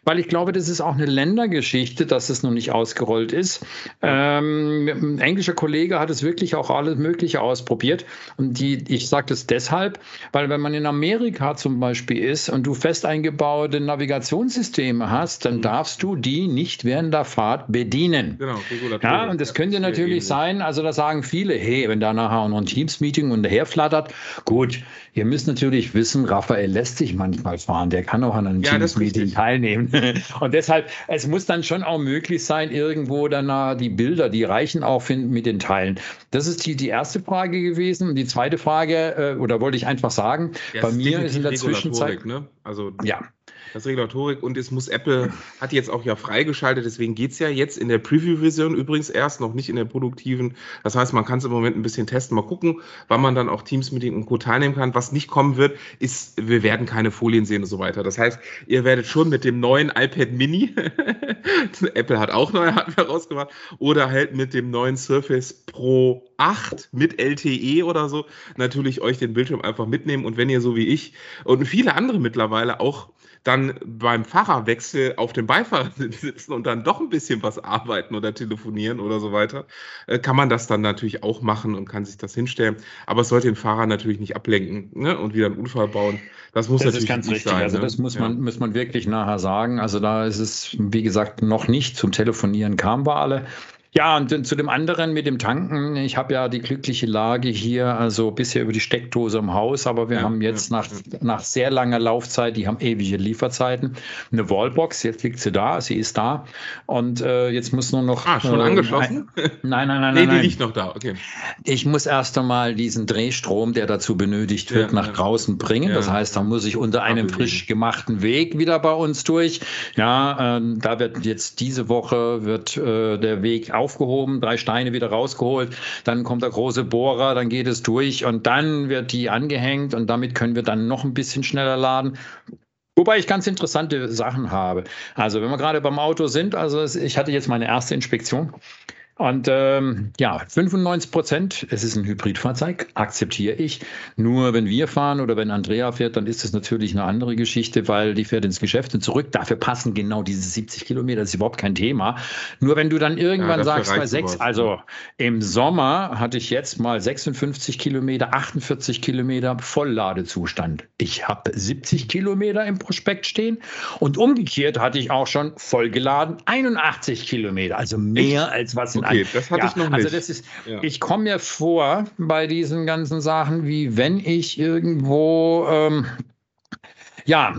weil ich glaube, das ist auch eine Ländergeschichte, dass es noch nicht ausgerollt ist. Ähm, ein englischer Kollege hat es wirklich auch alles Mögliche ausprobiert. Und die, ich sage das deshalb, weil wenn man in Amerika zum Beispiel ist und du fest eingebaute Navigationssysteme hast, dann darfst du die nicht während der Fahrt bedienen. Genau, ja, und das könnte natürlich sein, also da sagen viele, hey, wenn da nachher noch ein Teams-Meeting und daher flattert, gut, ihr müsst natürlich wissen, Raphael lässt sich manchmal fahren, der kann auch an einem ja, Teams-Meeting teilnehmen. Und deshalb, es muss dann schon auch möglich sein, irgendwo dann die Bilder, die reichen auch mit den Teilen. Das ist die, die erste Frage gewesen. Und die zweite Frage, äh, oder wollte ich einfach sagen, ja, bei mir ist in der Zwischenzeit. Ne? Also ja das Regulatorik und es muss Apple, hat jetzt auch ja freigeschaltet, deswegen geht es ja jetzt in der Preview-Version übrigens erst, noch nicht in der produktiven. Das heißt, man kann es im Moment ein bisschen testen, mal gucken, wann man dann auch Teams-Meeting und Co. teilnehmen kann. Was nicht kommen wird, ist, wir werden keine Folien sehen und so weiter. Das heißt, ihr werdet schon mit dem neuen iPad Mini, Apple hat auch neue Hardware rausgebracht, oder halt mit dem neuen Surface Pro 8 mit LTE oder so, natürlich euch den Bildschirm einfach mitnehmen und wenn ihr so wie ich und viele andere mittlerweile auch dann beim Fahrerwechsel auf dem Beifahrersitz sitzen und dann doch ein bisschen was arbeiten oder telefonieren oder so weiter, äh, kann man das dann natürlich auch machen und kann sich das hinstellen. Aber es sollte den Fahrer natürlich nicht ablenken ne? und wieder einen Unfall bauen. Das muss das natürlich ist ganz richtig. Sein, also das ne? muss man, ja. muss man wirklich nachher sagen. Also da ist es, wie gesagt, noch nicht zum Telefonieren kamen wir alle. Ja, und zu dem anderen mit dem Tanken. Ich habe ja die glückliche Lage hier, also bisher über die Steckdose im Haus, aber wir ja, haben jetzt ja, nach, ja. nach sehr langer Laufzeit, die haben ewige Lieferzeiten, eine Wallbox. Jetzt liegt sie da, sie ist da. Und äh, jetzt muss nur noch. Ah, schon äh, angeschlossen? Ein, nein, nein, nein. nee, nein, die liegt noch da, okay. Ich muss erst einmal diesen Drehstrom, der dazu benötigt wird, nach draußen bringen. Das heißt, da muss ich unter einem frisch gemachten Weg wieder bei uns durch. Ja, äh, da wird jetzt diese Woche wird äh, der Weg auf aufgehoben, drei Steine wieder rausgeholt, dann kommt der große Bohrer, dann geht es durch und dann wird die angehängt und damit können wir dann noch ein bisschen schneller laden. Wobei ich ganz interessante Sachen habe. Also wenn wir gerade beim Auto sind, also ich hatte jetzt meine erste Inspektion und ähm, ja, 95 Prozent, es ist ein Hybridfahrzeug, akzeptiere ich. Nur wenn wir fahren oder wenn Andrea fährt, dann ist das natürlich eine andere Geschichte, weil die fährt ins Geschäft und zurück. Dafür passen genau diese 70 Kilometer, das ist überhaupt kein Thema. Nur wenn du dann irgendwann ja, sagst, bei sechs, also im Sommer hatte ich jetzt mal 56 Kilometer, 48 Kilometer Vollladezustand. Ich habe 70 Kilometer im Prospekt stehen und umgekehrt hatte ich auch schon vollgeladen 81 Kilometer, also mehr als was in Okay, das hatte ja, ich noch also nicht. Also das ist, ja. ich komme mir vor bei diesen ganzen Sachen, wie wenn ich irgendwo ähm, ja,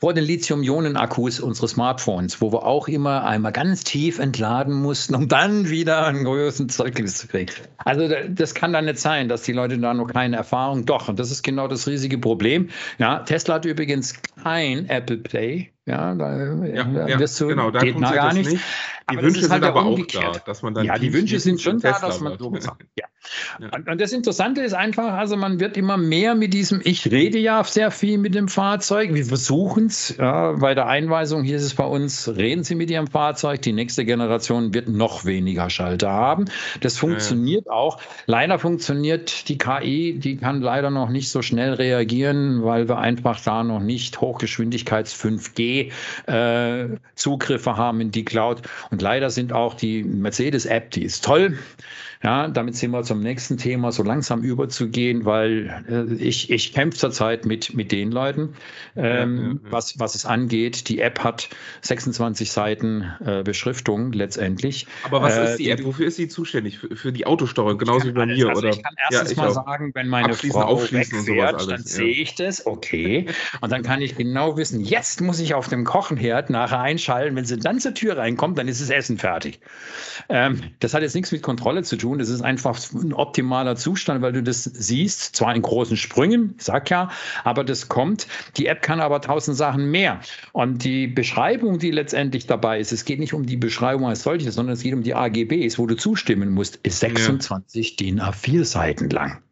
vor den Lithium-Ionen-Akkus unseres Smartphones, wo wir auch immer einmal ganz tief entladen mussten, um dann wieder einen größeren Zeugnis zu kriegen. Also das kann dann nicht sein, dass die Leute da noch keine Erfahrung. Doch, und das ist genau das riesige Problem. Ja, Tesla hat übrigens kein Apple Play. Ja, da, ja, da wirst du, genau, da geht gar nicht. nicht. Die aber Wünsche halt sind aber auch da, dass man dann Ja, die Wünsche sind schon da, dass man so gesagt, ja. ja. Und, und, das Interessante ist einfach, also man wird immer mehr mit diesem, ich rede ja sehr viel mit dem Fahrzeug, wir versuchen es, ja, bei der Einweisung, hier ist es bei uns, reden Sie mit Ihrem Fahrzeug, die nächste Generation wird noch weniger Schalter haben. Das funktioniert ja. auch. Leider funktioniert die KI, die kann leider noch nicht so schnell reagieren, weil wir einfach da noch nicht Hochgeschwindigkeits 5G äh, Zugriffe haben in die Cloud. Und leider sind auch die Mercedes-App, die ist toll. Ja, damit sind wir zum nächsten Thema, so langsam überzugehen, weil äh, ich, ich kämpfe zurzeit mit, mit den Leuten, ähm, ja. Was, was es angeht. Die App hat 26 Seiten äh, Beschriftung letztendlich. Aber was äh, ist die App? Wofür ist sie zuständig? Für, für die Autosteuerung, genauso wie bei mir? Also oder? Ich kann erstens mal auch. sagen, wenn meine Frau wegfährt, dann sehe ich das, okay. und dann kann ich genau wissen, jetzt muss ich auf dem Kochenherd nachher einschalten. Wenn sie dann zur Tür reinkommt, dann ist das Essen fertig. Ähm, das hat jetzt nichts mit Kontrolle zu tun tun. Es ist einfach ein optimaler Zustand, weil du das siehst, zwar in großen Sprüngen, ich sag ja, aber das kommt. Die App kann aber tausend Sachen mehr. Und die Beschreibung, die letztendlich dabei ist, es geht nicht um die Beschreibung als solches, sondern es geht um die AGBs, wo du zustimmen musst, ist 26 ja. DIN A4 Seiten lang.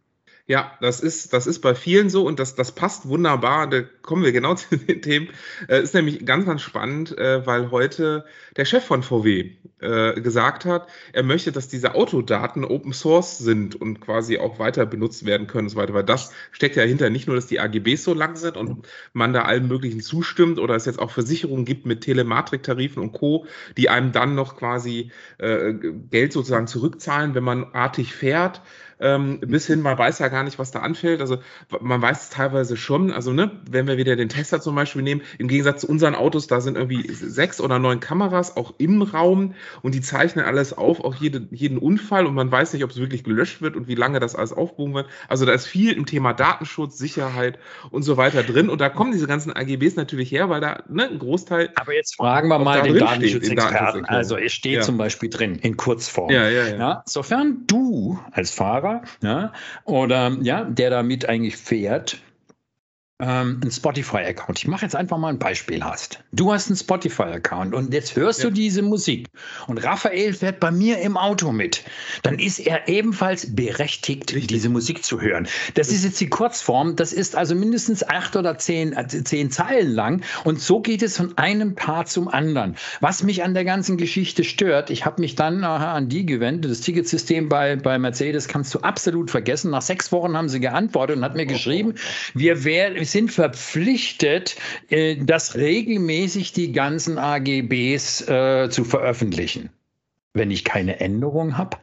Ja, das ist, das ist bei vielen so und das, das passt wunderbar. Da kommen wir genau zu den Themen. Äh, ist nämlich ganz, ganz spannend, äh, weil heute der Chef von VW äh, gesagt hat, er möchte, dass diese Autodaten Open Source sind und quasi auch weiter benutzt werden können und so weiter. Weil das steckt ja hinter nicht nur, dass die AGBs so lang sind und man da allen möglichen zustimmt oder es jetzt auch Versicherungen gibt mit Telematriktarifen und Co., die einem dann noch quasi äh, Geld sozusagen zurückzahlen, wenn man artig fährt ähm, bis hin, man weiß ja gar nicht, was da anfällt. Also man weiß es teilweise schon. Also, ne, wenn wir wieder den Tesla zum Beispiel nehmen, im Gegensatz zu unseren Autos, da sind irgendwie sechs oder neun Kameras auch im Raum und die zeichnen alles auf, auch jede, jeden Unfall und man weiß nicht, ob es wirklich gelöscht wird und wie lange das alles aufgehoben wird. Also da ist viel im Thema Datenschutz, Sicherheit und so weiter drin. Und da kommen diese ganzen AGBs natürlich her, weil da ne, ein Großteil. Aber jetzt fragen wir mal den Datenschutzexperten. Also es steht ja. zum Beispiel drin in Kurzform. Ja, ja, ja. ja, sofern du als Fahrer Fahrer ja, oder ja, der damit eigentlich fährt, ähm, einen Spotify-Account. Ich mache jetzt einfach mal ein Beispiel hast. Du hast einen Spotify-Account und jetzt hörst ja. du diese Musik und Raphael fährt bei mir im Auto mit. Dann ist er ebenfalls berechtigt, Richtig. diese Musik zu hören. Das ist jetzt die Kurzform. Das ist also mindestens acht oder zehn, äh, zehn Zeilen lang und so geht es von einem Part zum anderen. Was mich an der ganzen Geschichte stört, ich habe mich dann aha, an die gewendet. Das Ticketsystem bei, bei Mercedes kannst du absolut vergessen. Nach sechs Wochen haben sie geantwortet und hat mir geschrieben, wir wären sind verpflichtet, äh, das regelmäßig die ganzen AGBs äh, zu veröffentlichen. Wenn ich keine Änderung habe.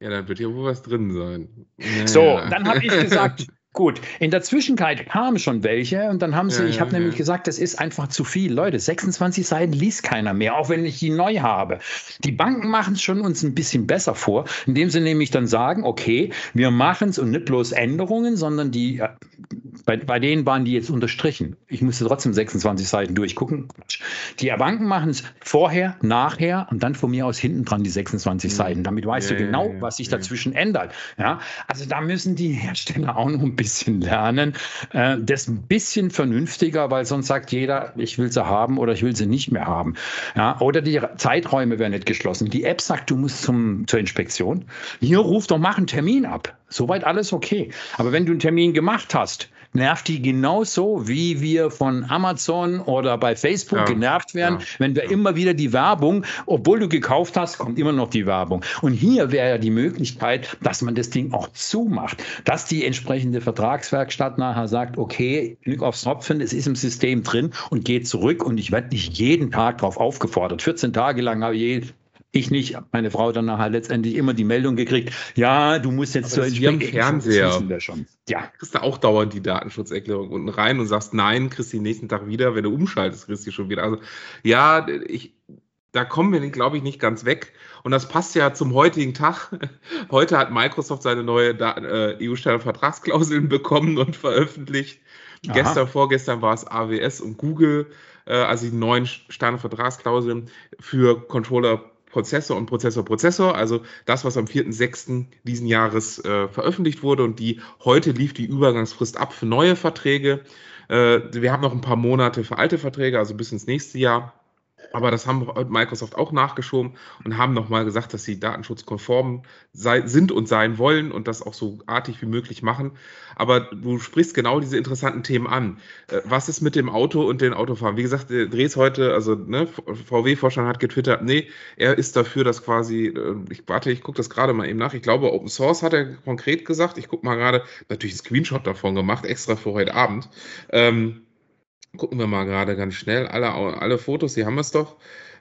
Ja, dann wird ja wohl was drin sein. Naja. So, dann habe ich gesagt, Gut, in der Zwischenzeit kamen schon welche und dann haben sie, ja, ich habe ja, nämlich ja. gesagt, das ist einfach zu viel. Leute, 26 Seiten liest keiner mehr, auch wenn ich die neu habe. Die Banken machen es schon uns ein bisschen besser vor, indem sie nämlich dann sagen, okay, wir machen es und nicht bloß Änderungen, sondern die, äh, bei, bei denen waren die jetzt unterstrichen. Ich musste trotzdem 26 Seiten durchgucken. Die Banken machen es vorher, nachher und dann von mir aus hinten dran die 26 mhm. Seiten. Damit weißt du genau, was sich dazwischen ändert. Ja, also da müssen die Hersteller auch noch ein bisschen bisschen lernen. Äh, das ein bisschen vernünftiger, weil sonst sagt jeder, ich will sie haben oder ich will sie nicht mehr haben. Ja, oder die Zeiträume werden nicht geschlossen. Die App sagt, du musst zum, zur Inspektion. Hier ruf doch, mach einen Termin ab. Soweit alles okay. Aber wenn du einen Termin gemacht hast, nervt die genauso, wie wir von Amazon oder bei Facebook ja, genervt werden, ja, wenn wir immer wieder die Werbung, obwohl du gekauft hast, kommt immer noch die Werbung. Und hier wäre ja die Möglichkeit, dass man das Ding auch zumacht, dass die entsprechende Vertragswerkstatt nachher sagt, okay, Glück aufs Tropfen, es ist im System drin und geht zurück und ich werde nicht jeden Tag darauf aufgefordert. 14 Tage lang habe ich ich nicht, meine Frau dann nachher letztendlich immer die Meldung gekriegt, ja, du musst jetzt zur Entwicklung. Fernseher. Das wissen wir schon. Ja. Kriegst du auch dauernd die Datenschutzerklärung unten rein und sagst nein, kriegst die nächsten Tag wieder, wenn du umschaltest, kriegst du die schon wieder. Also ja, ich, da kommen wir, glaube ich, nicht ganz weg. Und das passt ja zum heutigen Tag. Heute hat Microsoft seine neue äh, EU-Standardvertragsklauseln bekommen und veröffentlicht. Aha. Gestern, vorgestern war es AWS und Google, äh, also die neuen Standardvertragsklauseln für Controller Prozessor und Prozessor Prozessor, also das, was am 4.6. diesen Jahres äh, veröffentlicht wurde und die heute lief die Übergangsfrist ab für neue Verträge. Äh, wir haben noch ein paar Monate für alte Verträge, also bis ins nächste Jahr. Aber das haben Microsoft auch nachgeschoben und haben nochmal gesagt, dass sie datenschutzkonform sei, sind und sein wollen und das auch so artig wie möglich machen. Aber du sprichst genau diese interessanten Themen an. Äh, was ist mit dem Auto und den Autofahren? Wie gesagt, Drehs heute, also ne, VW-Vorstand hat getwittert, nee, er ist dafür, dass quasi, äh, ich warte, ich gucke das gerade mal eben nach. Ich glaube, Open Source hat er konkret gesagt. Ich gucke mal gerade, natürlich ein Screenshot davon gemacht, extra für heute Abend. Ähm, Gucken wir mal gerade ganz schnell. Alle, alle Fotos, die haben wir es doch.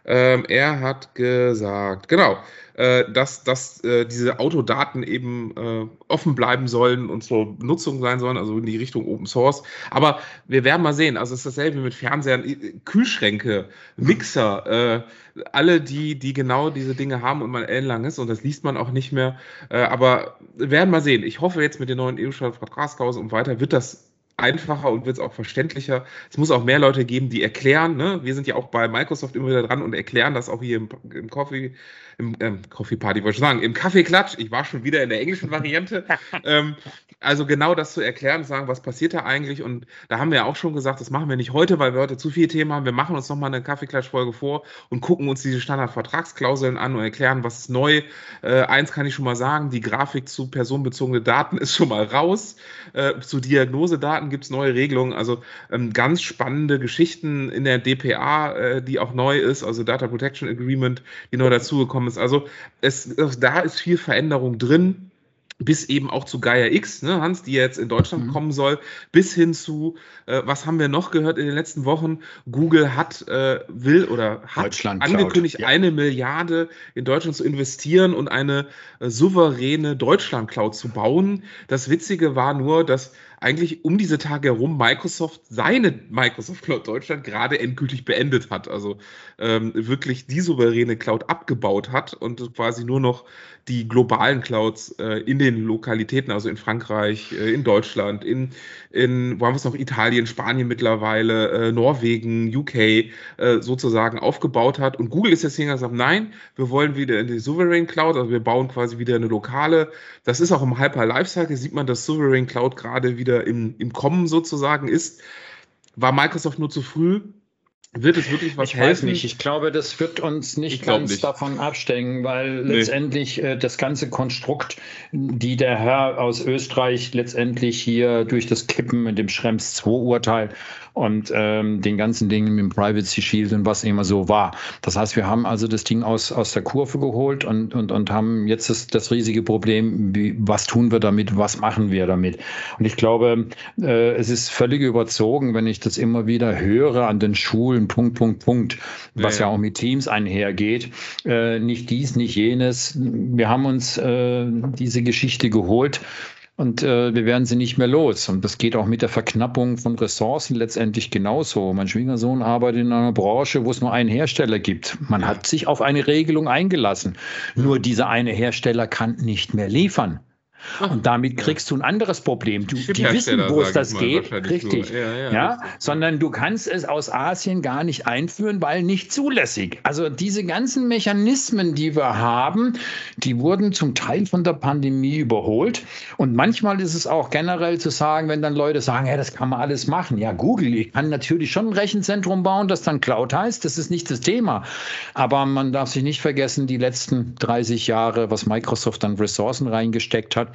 Ähm, er hat gesagt, genau, äh, dass, dass äh, diese Autodaten eben äh, offen bleiben sollen und zur Nutzung sein sollen, also in die Richtung Open Source. Aber wir werden mal sehen. Also es ist dasselbe mit Fernsehern, Kühlschränke, Mixer, äh, alle, die, die genau diese Dinge haben und man ellenlang ist und das liest man auch nicht mehr. Äh, aber wir werden mal sehen. Ich hoffe jetzt mit den neuen EU-Vertragsklauseln und weiter wird das einfacher und wird es auch verständlicher. Es muss auch mehr Leute geben, die erklären. Ne? Wir sind ja auch bei Microsoft immer wieder dran und erklären das auch hier im, im Coffee, im ähm, Coffee Party, wollte ich sagen, im Kaffeeklatsch. Ich war schon wieder in der englischen Variante. ähm, also genau das zu erklären, sagen, was passiert da eigentlich. Und da haben wir ja auch schon gesagt, das machen wir nicht heute, weil wir heute zu viele Themen haben. Wir machen uns nochmal eine Kaffeeklatsch-Folge vor und gucken uns diese Standardvertragsklauseln an und erklären, was ist neu. Äh, eins kann ich schon mal sagen, die Grafik zu personenbezogenen Daten ist schon mal raus. Äh, zu Diagnosedaten gibt es neue Regelungen. Also ähm, ganz spannende Geschichten in der DPA, äh, die auch neu ist, also Data Protection Agreement, die neu dazugekommen ist. Also es, da ist viel Veränderung drin bis eben auch zu Gaia X, ne, Hans, die jetzt in Deutschland mhm. kommen soll, bis hin zu, äh, was haben wir noch gehört in den letzten Wochen? Google hat, äh, will oder hat angekündigt, ja. eine Milliarde in Deutschland zu investieren und eine äh, souveräne Deutschland-Cloud zu bauen. Das Witzige war nur, dass eigentlich um diese Tage herum Microsoft seine Microsoft Cloud Deutschland gerade endgültig beendet hat. Also ähm, wirklich die souveräne Cloud abgebaut hat und quasi nur noch die globalen Clouds äh, in den Lokalitäten, also in Frankreich, äh, in Deutschland, in, in, wo haben wir es noch, Italien, Spanien mittlerweile, äh, Norwegen, UK äh, sozusagen aufgebaut hat. Und Google ist jetzt hingegangen und sagt, nein, wir wollen wieder in die Sovereign Cloud, also wir bauen quasi wieder eine lokale. Das ist auch im Hyper Lifecycle, sieht man, dass Sovereign Cloud gerade wieder im, im Kommen sozusagen ist. War Microsoft nur zu früh, wird es wirklich was ich helfen? weiß nicht. Ich glaube, das wird uns nicht ganz nicht. davon abstellen, weil nee. letztendlich äh, das ganze Konstrukt, die der Herr aus Österreich letztendlich hier durch das Kippen mit dem Schrems 2 Urteil und ähm, den ganzen Dingen mit dem Privacy Shield und was immer so war. Das heißt, wir haben also das Ding aus, aus der Kurve geholt und, und, und haben jetzt das, das riesige Problem, wie, was tun wir damit, was machen wir damit. Und ich glaube, äh, es ist völlig überzogen, wenn ich das immer wieder höre an den Schulen, Punkt, Punkt, Punkt, was ja, ja auch mit Teams einhergeht. Äh, nicht dies, nicht jenes. Wir haben uns äh, diese Geschichte geholt und äh, wir werden sie nicht mehr los. Und das geht auch mit der Verknappung von Ressourcen letztendlich genauso. Mein Schwiegersohn arbeitet in einer Branche, wo es nur einen Hersteller gibt. Man hat sich auf eine Regelung eingelassen. Nur dieser eine Hersteller kann nicht mehr liefern. Und damit kriegst du ein anderes Problem. Du, die wissen, wo es das geht. Richtig. Ja, ja, ja, sondern du kannst es aus Asien gar nicht einführen, weil nicht zulässig. Also diese ganzen Mechanismen, die wir haben, die wurden zum Teil von der Pandemie überholt. Und manchmal ist es auch generell zu sagen, wenn dann Leute sagen, ja, das kann man alles machen. Ja, Google, ich kann natürlich schon ein Rechenzentrum bauen, das dann Cloud heißt. Das ist nicht das Thema. Aber man darf sich nicht vergessen, die letzten 30 Jahre, was Microsoft an Ressourcen reingesteckt hat,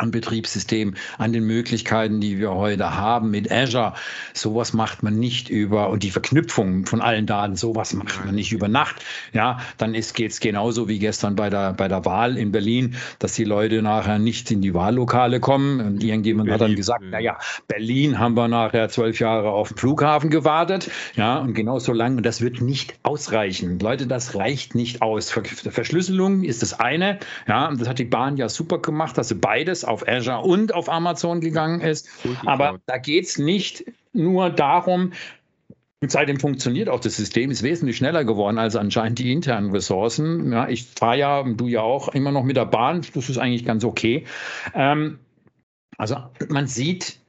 am Betriebssystem, an den Möglichkeiten, die wir heute haben mit Azure. Sowas macht man nicht über, und die Verknüpfung von allen Daten, sowas macht man nicht über Nacht. Ja, dann geht es genauso wie gestern bei der, bei der Wahl in Berlin, dass die Leute nachher nicht in die Wahllokale kommen. Und irgendjemand Berlin, hat dann gesagt, ja. naja, Berlin haben wir nachher zwölf Jahre auf den Flughafen gewartet. Ja, und genauso lange. Und das wird nicht ausreichen. Leute, das reicht nicht aus. Verschlüsselung ist das eine. Ja, das hat die Bahn ja super gemacht, dass sie beides beides auf Azure und auf Amazon gegangen ist. Aber da geht es nicht nur darum, Seitdem funktioniert auch das System, ist wesentlich schneller geworden als anscheinend die internen Ressourcen. Ja, ich fahre ja, du ja auch, immer noch mit der Bahn. Das ist eigentlich ganz okay. Ähm, also man sieht,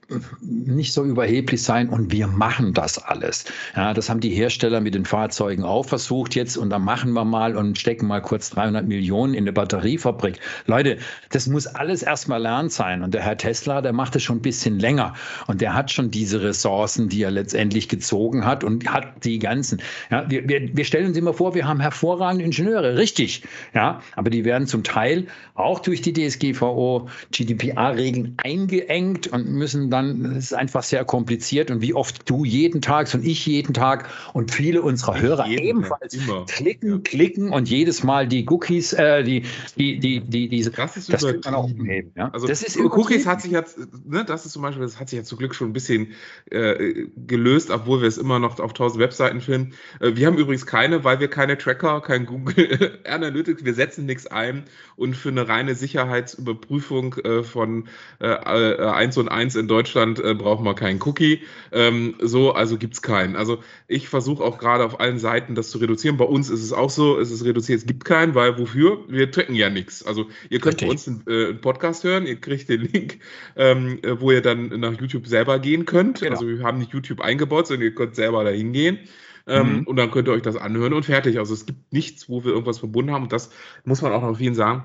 nicht so überheblich sein und wir machen das alles. Ja, das haben die Hersteller mit den Fahrzeugen auch versucht jetzt und dann machen wir mal und stecken mal kurz 300 Millionen in eine Batteriefabrik. Leute, das muss alles erstmal lernt sein und der Herr Tesla, der macht es schon ein bisschen länger und der hat schon diese Ressourcen, die er letztendlich gezogen hat und hat die ganzen. Ja, wir, wir, wir stellen uns immer vor, wir haben hervorragende Ingenieure, richtig, ja, aber die werden zum Teil auch durch die DSGVO, GDPR-Regeln eingeengt und müssen dann dann ist es einfach sehr kompliziert und wie oft du jeden Tag und ich jeden Tag und viele unserer ich Hörer ebenfalls Tag, klicken, ja. klicken und jedes Mal die Cookies, äh, die, die, die, die, diese, das ist das kann auch umheben. Ja? Also das ist Cookies hat sich jetzt, ne, das ist zum Beispiel, das hat sich ja zum Glück schon ein bisschen äh, gelöst, obwohl wir es immer noch auf 1000 Webseiten finden. Äh, wir haben übrigens keine, weil wir keine Tracker, kein Google Analytics, wir setzen nichts ein und für eine reine Sicherheitsüberprüfung äh, von äh, 1 und 1 in Deutschland Deutschland äh, braucht man keinen Cookie. Ähm, so, also gibt es keinen. Also ich versuche auch gerade auf allen Seiten das zu reduzieren. Bei uns ist es auch so, es ist reduziert, es gibt keinen, weil wofür? Wir tracken ja nichts. Also ihr könnt Richtig. bei uns einen, äh, einen, Podcast hören, ihr kriegt den Link, ähm, äh, wo ihr dann nach YouTube selber gehen könnt. Genau. Also wir haben nicht YouTube eingebaut, sondern ihr könnt selber da hingehen. Ähm, mhm. Und dann könnt ihr euch das anhören und fertig. Also es gibt nichts, wo wir irgendwas verbunden haben. Und das muss man auch noch vielen sagen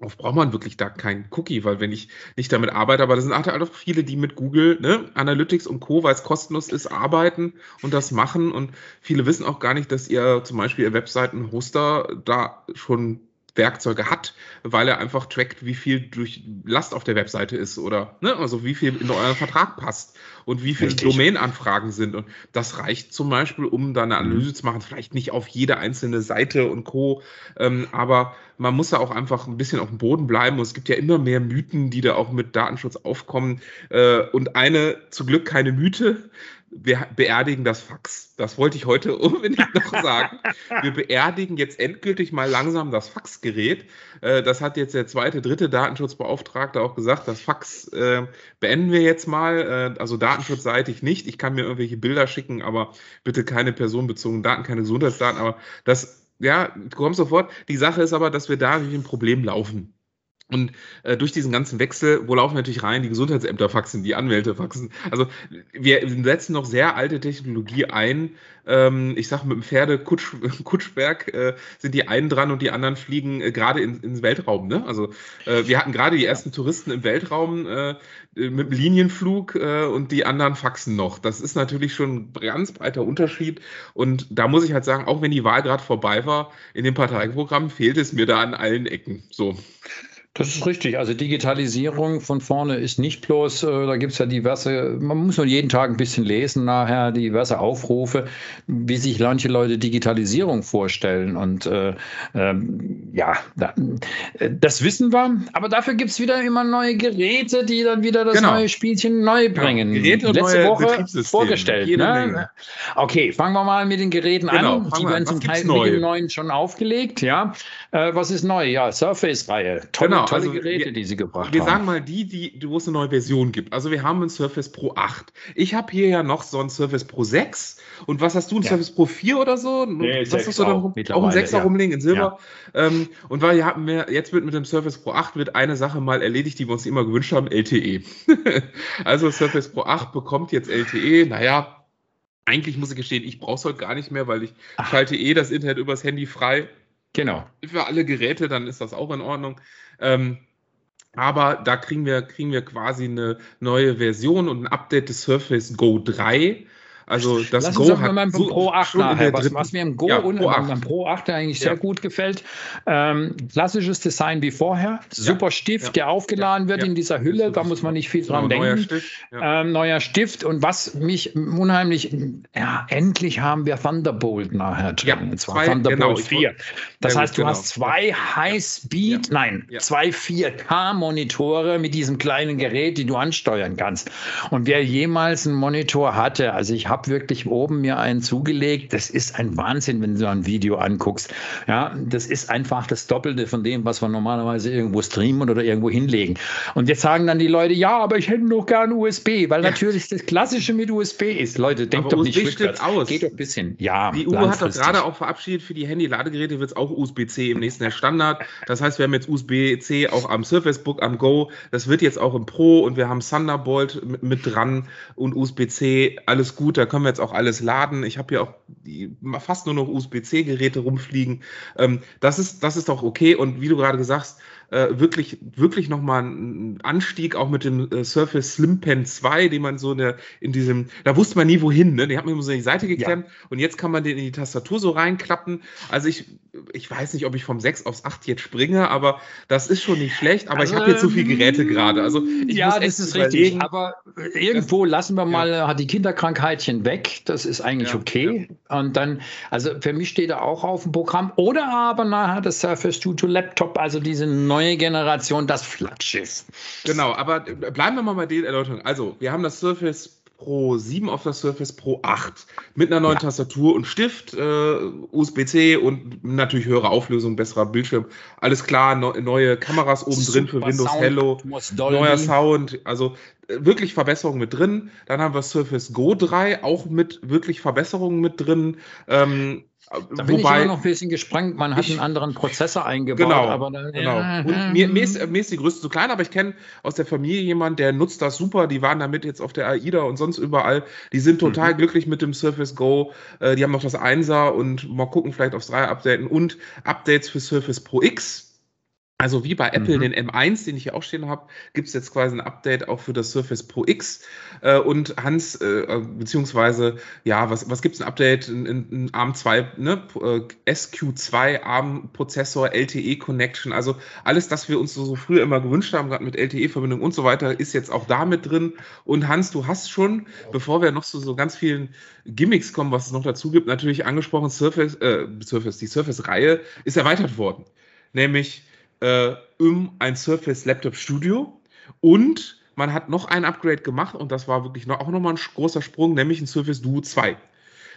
Oft braucht man wirklich da keinen Cookie, weil wenn ich nicht damit arbeite, aber das sind halt auch viele, die mit Google ne, Analytics und Co., weil es kostenlos ist, arbeiten und das machen. Und viele wissen auch gar nicht, dass ihr zum Beispiel ihr Webseiten-Hoster da schon Werkzeuge hat, weil er einfach trackt, wie viel durch Last auf der Webseite ist oder ne, also wie viel in euren Vertrag passt und wie viele Domain-Anfragen sind. Und das reicht zum Beispiel, um da eine mhm. Analyse zu machen, vielleicht nicht auf jede einzelne Seite und Co. Ähm, aber man muss da auch einfach ein bisschen auf dem Boden bleiben. Und es gibt ja immer mehr Mythen, die da auch mit Datenschutz aufkommen. Äh, und eine, zu Glück keine Mythe, wir beerdigen das Fax. Das wollte ich heute unbedingt noch sagen. Wir beerdigen jetzt endgültig mal langsam das Faxgerät. Äh, das hat jetzt der zweite, dritte Datenschutzbeauftragte auch gesagt. Das Fax äh, beenden wir jetzt mal. Äh, also datenschutzseitig nicht. Ich kann mir irgendwelche Bilder schicken, aber bitte keine personenbezogenen Daten, keine Gesundheitsdaten. Aber das, ja, du kommst sofort. Die Sache ist aber, dass wir da durch ein Problem laufen. Und äh, durch diesen ganzen Wechsel, wo laufen natürlich rein die Gesundheitsämter faxen, die Anwälte faxen. Also wir setzen noch sehr alte Technologie ein. Ähm, ich sage mit dem Pferde Kutsch, Kutschberg äh, sind die einen dran und die anderen fliegen äh, gerade in, ins Weltraum. Ne? Also äh, wir hatten gerade die ersten Touristen im Weltraum äh, mit dem Linienflug äh, und die anderen faxen noch. Das ist natürlich schon ein ganz breiter Unterschied. Und da muss ich halt sagen, auch wenn die Wahl gerade vorbei war, in dem Parteiprogramm fehlt es mir da an allen Ecken. So. Das ist richtig. Also Digitalisierung von vorne ist nicht bloß, äh, da gibt es ja diverse, man muss nur jeden Tag ein bisschen lesen nachher, diverse Aufrufe, wie sich manche Leute Digitalisierung vorstellen. Und äh, ähm, ja, da, äh, das wissen wir, aber dafür gibt es wieder immer neue Geräte, die dann wieder das genau. neue Spielchen neu bringen. Genau. Geräte und Letzte Woche vorgestellt. Ne? Okay, fangen wir mal mit den Geräten genau, an. Die werden zum Teil mit den neuen schon aufgelegt. Ja, äh, was ist neu? Ja, Surface-Reihe. Tolle genau. Tolle also Geräte, wir, die sie gebracht wir haben. Wir sagen mal die, die, wo es eine neue Version gibt. Also wir haben ein Surface Pro 8. Ich habe hier ja noch so ein Surface Pro 6. Und was hast du, ein ja. Surface Pro 4 oder so? Nee, was hast du da auch, auch ein 6er ja. rumliegen in Silber? Ja. Ähm, und weil wir haben wir, jetzt wird mit dem Surface Pro 8 wird eine Sache mal erledigt, die wir uns immer gewünscht haben, LTE. also Surface Pro 8 bekommt jetzt LTE. Naja, eigentlich muss ich gestehen, ich brauche es heute gar nicht mehr, weil ich Ach. schalte eh das Internet übers Handy frei. Genau. Für alle Geräte, dann ist das auch in Ordnung. Ähm, aber da kriegen wir, kriegen wir quasi eine neue Version und ein Update des Surface Go 3. Also das Lass Go uns hat mal so, Pro 8 nachher, was, was, mir im Go ja, und Pro 8. beim Pro 8 eigentlich ja. sehr gut gefällt. Ähm, klassisches Design wie vorher, super. Stift, der aufgeladen wird in dieser Hülle, da muss man nicht viel dran denken. Neuer Stift, ähm, neuer Stift und was mich unheimlich, ja, endlich haben wir Thunderbolt nachher drin, ja, und zwar zwei, Thunderbolt genau, 4. Das heißt, du genau. hast zwei High-Speed, nein, zwei 4K-Monitore mit diesem kleinen Gerät, die du ansteuern kannst. Und wer jemals einen Monitor hatte, also ich habe habe wirklich oben mir einen zugelegt. Das ist ein Wahnsinn, wenn du ein Video anguckst. Ja, das ist einfach das Doppelte von dem, was wir normalerweise irgendwo streamen oder irgendwo hinlegen. Und jetzt sagen dann die Leute, ja, aber ich hätte noch gern USB, weil ja. natürlich das Klassische mit USB ist. Leute, denkt doch USB nicht rückwärts. aus. Geht doch ein bisschen. Ja, die EU hat doch gerade auch verabschiedet, für die Handy-Ladegeräte wird es auch USB-C im nächsten Jahr Standard. Das heißt, wir haben jetzt USB-C auch am Surface Book, am Go. Das wird jetzt auch im Pro und wir haben Thunderbolt mit, mit dran und USB-C. Alles gut, da können wir jetzt auch alles laden. Ich habe hier auch die, fast nur noch USB-C-Geräte rumfliegen. Ähm, das, ist, das ist doch okay. Und wie du gerade gesagt hast, äh, wirklich, wirklich nochmal ein Anstieg, auch mit dem äh, Surface Slim Pen 2, den man so in, der, in diesem, da wusste man nie wohin, ne? Den hat man immer so in die Seite geklemmt ja. und jetzt kann man den in die Tastatur so reinklappen. Also ich, ich weiß nicht, ob ich vom 6 aufs 8 jetzt springe, aber das ist schon nicht schlecht, aber also, ich habe jetzt so viele Geräte gerade. Also ich ja, das ist überlegen. richtig. Aber irgendwo das, lassen wir mal, ja. hat die Kinderkrankheitchen weg. Das ist eigentlich ja, okay. Und dann, also für mich steht er auch auf dem Programm. Oder aber nachher das Surface Studio Laptop, also diese neue neue Generation das Flaggschiff. Genau, aber bleiben wir mal bei den Erläuterungen. Also, wir haben das Surface Pro 7 auf das Surface Pro 8 mit einer neuen ja. Tastatur und Stift, äh, USB-C und natürlich höhere Auflösung, besserer Bildschirm. Alles klar, no, neue Kameras oben drin für Windows Sound, Hello, neuer Sound, also äh, wirklich Verbesserungen mit drin. Dann haben wir Surface Go 3 auch mit wirklich Verbesserungen mit drin. Ähm, da bin Wobei, ich immer noch ein bisschen gesprengt. Man hat ich, einen anderen Prozessor eingebaut. Genau, aber dann, genau. Ja, und mir, mir, ist, mir ist die Größe zu klein, aber ich kenne aus der Familie jemanden, der nutzt das super. Die waren damit jetzt auf der AIDA und sonst überall. Die sind total mhm. glücklich mit dem Surface Go. Äh, die haben noch das 1er und mal gucken, vielleicht aufs 3er updaten und Updates für Surface Pro X also wie bei Apple mhm. den M1, den ich hier auch stehen habe, gibt es jetzt quasi ein Update auch für das Surface Pro X. Äh, und Hans, äh, beziehungsweise, ja, was, was gibt es ein Update? Ein, ein ARM2, ne? Äh, SQ2 ARM-Prozessor, LTE-Connection, also alles, das wir uns so, so früher immer gewünscht haben, gerade mit LTE-Verbindung und so weiter, ist jetzt auch da mit drin. Und Hans, du hast schon, bevor wir noch zu so, so ganz vielen Gimmicks kommen, was es noch dazu gibt, natürlich angesprochen, Surface, äh, Surface, die Surface-Reihe ist erweitert worden. Nämlich äh, um ein Surface Laptop Studio und man hat noch ein Upgrade gemacht und das war wirklich noch, auch nochmal ein großer Sprung, nämlich ein Surface Duo 2.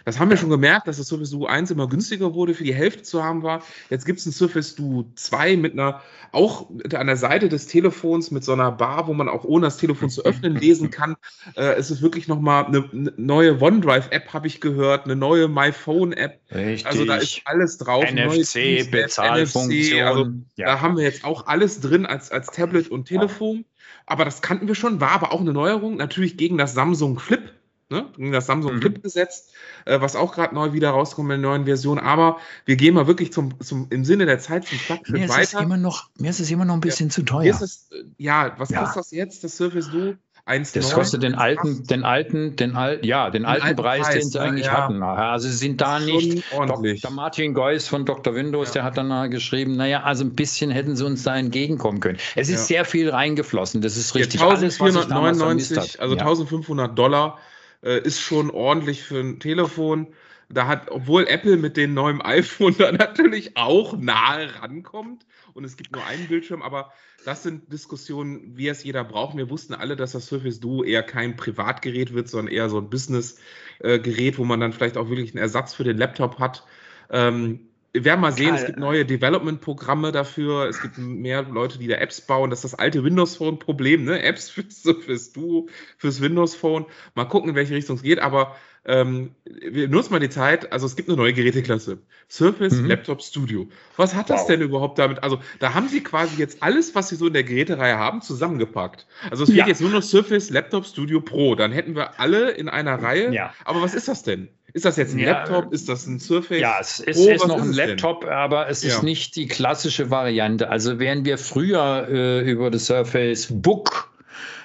Das haben wir schon gemerkt, dass das Surface Duo 1 immer günstiger wurde, für die Hälfte zu haben war. Jetzt gibt es ein Surface Duo 2 mit einer, auch an der Seite des Telefons mit so einer Bar, wo man auch ohne das Telefon zu öffnen lesen kann. Äh, es ist wirklich nochmal eine, eine neue OneDrive-App, habe ich gehört, eine neue MyPhone-App. Also da ist alles drauf. NFC, Bezahlfunktion. Also ja. da haben wir jetzt auch alles drin als, als Tablet und Telefon. Aber das kannten wir schon, war aber auch eine Neuerung. Natürlich gegen das Samsung Flip ne? das Samsung mhm. Flip gesetzt, äh, was auch gerade neu wieder rauskommt in der neuen Version. Aber wir gehen mal wirklich zum, zum im Sinne der Zeit zum Flaggschiff mir weiter. immer noch, mir ist es immer noch ein bisschen ja, zu teuer. Es, äh, ja, was ja. kostet das jetzt, das Surface Duo? 1, das kostet den alten, den alten, den alten, ja, den, den alten, alten, Preis, Preis den sie eigentlich ja. hatten. Also sie sind da nicht. Ordentlich. Dr. Martin Geuss von Dr. Windows, ja. der hat dann geschrieben, naja, also ein bisschen hätten sie uns da entgegenkommen können. Es ist ja. sehr viel reingeflossen, das ist richtig. Ja, 1499, also 1500 Dollar äh, ist schon ordentlich für ein Telefon. Da hat, obwohl Apple mit dem neuen iPhone da natürlich auch nahe rankommt und es gibt nur einen Bildschirm, aber das sind Diskussionen, wie es jeder braucht. Wir wussten alle, dass das Surface Duo eher kein Privatgerät wird, sondern eher so ein Business-Gerät, wo man dann vielleicht auch wirklich einen Ersatz für den Laptop hat. Ähm, wir werden mal sehen, Karl, es gibt neue Development-Programme dafür, es gibt mehr Leute, die da Apps bauen. Das ist das alte Windows Phone-Problem, ne? Apps fürs, fürs Duo, fürs Windows Phone. Mal gucken, in welche Richtung es geht, aber ähm, wir nutzen mal die Zeit, also es gibt eine neue Geräteklasse. Surface mhm. Laptop Studio. Was hat das wow. denn überhaupt damit? Also, da haben sie quasi jetzt alles, was sie so in der Gerätereihe haben, zusammengepackt. Also es fehlt ja. jetzt nur noch Surface Laptop Studio Pro. Dann hätten wir alle in einer Reihe. Ja. Aber was ist das denn? Ist das jetzt ein ja, Laptop? Ist das ein Surface? Ja, es ist, Pro? ist noch ist ein Laptop, denn? aber es ist nicht die klassische Variante. Also während wir früher äh, über das Surface Book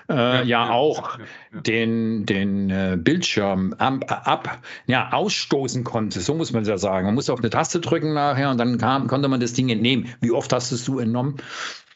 äh, ja, ja, auch ja, den, den äh, Bildschirm ab, ab, ja, ausstoßen konnte. So muss man es ja sagen. Man muss auf eine Taste drücken nachher und dann kam, konnte man das Ding entnehmen. Wie oft hast du es entnommen?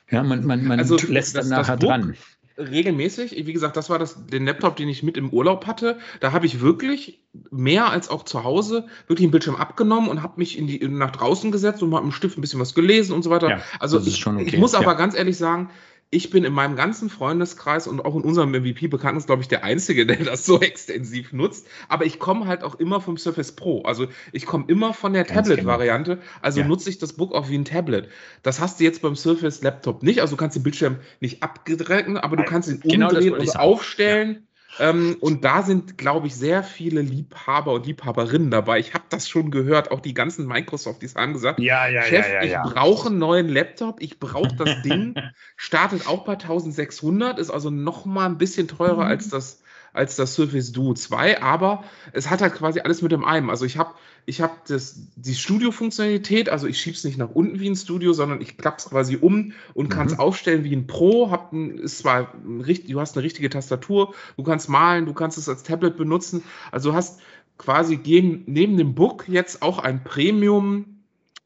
Ja, man, man, man also, lässt das, dann nachher dran regelmäßig. Wie gesagt, das war das, den Laptop, den ich mit im Urlaub hatte. Da habe ich wirklich mehr als auch zu Hause wirklich einen Bildschirm abgenommen und habe mich in die, nach draußen gesetzt und mal mit dem Stift ein bisschen was gelesen und so weiter. Ja, also ich, okay. ich, muss aber ganz ehrlich sagen, ich bin in meinem ganzen Freundeskreis und auch in unserem MVP-Bekannten, glaube ich, der Einzige, der das so extensiv nutzt. Aber ich komme halt auch immer vom Surface Pro. Also ich komme immer von der Tablet-Variante. Also ja. nutze ich das Book auch wie ein Tablet. Das hast du jetzt beim Surface Laptop nicht. Also du kannst den Bildschirm nicht abdrücken, aber du kannst ihn genau umdrehen und aufstellen. Ja. Ähm, und da sind, glaube ich, sehr viele Liebhaber und Liebhaberinnen dabei. Ich habe das schon gehört, auch die ganzen Microsofties haben gesagt, ja, ja, Chef, ja, ja, ja. ich brauche einen neuen Laptop, ich brauche das Ding. Startet auch bei 1600, ist also noch mal ein bisschen teurer mhm. als das als das Surface Duo 2, aber es hat halt quasi alles mit dem einem. Also ich habe ich hab die Studio-Funktionalität, also ich schiebe es nicht nach unten wie ein Studio, sondern ich klappe es quasi um und kann es mhm. aufstellen wie ein Pro. Hab ein, ist zwar ein, du hast eine richtige Tastatur, du kannst malen, du kannst es als Tablet benutzen. Also du hast quasi neben dem Book jetzt auch ein Premium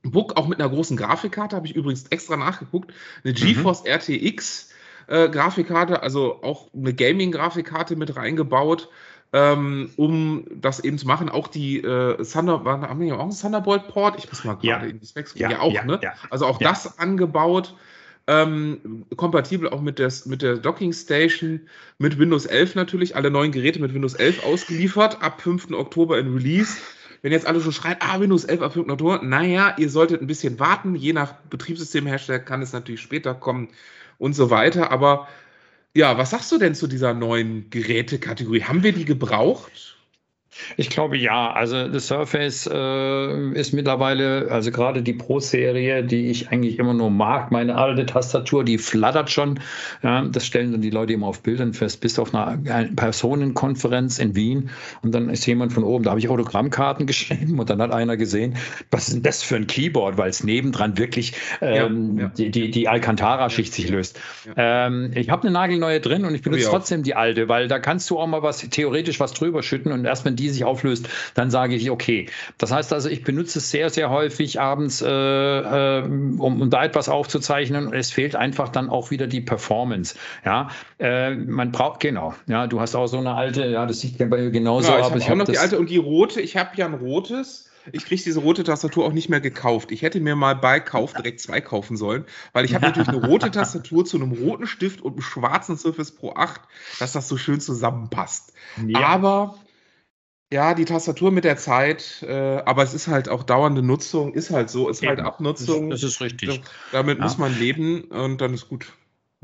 Book, auch mit einer großen Grafikkarte, habe ich übrigens extra nachgeguckt, eine mhm. GeForce mhm. RTX äh, Grafikkarte, also auch eine Gaming-Grafikkarte mit reingebaut, ähm, um das eben zu machen. Auch die äh, Thunder, haben wir auch einen Thunderbolt-Port? Ich muss mal gerade ja. in die Specs gucken. Ja, ja auch, ja, ne? Also auch das angebaut. Ähm, kompatibel auch mit der, mit der Docking Station, mit Windows 11 natürlich, alle neuen Geräte mit Windows 11 ausgeliefert, ab 5. Oktober in Release. Wenn jetzt alle so schreien, ah, Windows 11 ab 5. Oktober, naja, ihr solltet ein bisschen warten, je nach Betriebssystemhersteller kann es natürlich später kommen und so weiter. Aber ja, was sagst du denn zu dieser neuen Gerätekategorie? Haben wir die gebraucht? Ich glaube ja. Also das Surface äh, ist mittlerweile, also gerade die Pro-Serie, die ich eigentlich immer nur mag, meine alte Tastatur, die flattert schon. Ja, das stellen dann die Leute immer auf Bildern fest, bis auf einer, eine Personenkonferenz in Wien. Und dann ist jemand von oben, da habe ich Autogrammkarten geschrieben und dann hat einer gesehen, was ist denn das für ein Keyboard, weil es nebendran wirklich ähm, ja, ja. die, die, die Alcantara-Schicht sich löst. Ähm, ich habe eine nagelneue drin und ich benutze trotzdem die alte, weil da kannst du auch mal was theoretisch was drüber schütten und erst wenn die sich auflöst, dann sage ich, okay. Das heißt also, ich benutze es sehr, sehr häufig abends, äh, äh, um, um, da etwas aufzuzeichnen. Es fehlt einfach dann auch wieder die Performance. Ja, äh, man braucht, genau. Ja, du hast auch so eine alte, ja, das sieht bei mir genauso aus. Ja, ich habe hab noch die alte und die rote. Ich habe ja ein rotes. Ich kriege diese rote Tastatur auch nicht mehr gekauft. Ich hätte mir mal bei Kauf direkt zwei kaufen sollen, weil ich habe natürlich eine rote Tastatur zu einem roten Stift und einem schwarzen Surface Pro 8, dass das so schön zusammenpasst. Ja. Aber ja, die Tastatur mit der Zeit, äh, aber es ist halt auch dauernde Nutzung, ist halt so, ist halt Eben. halt Abnutzung. Das, das ist richtig. Damit ja. muss man leben und dann ist gut.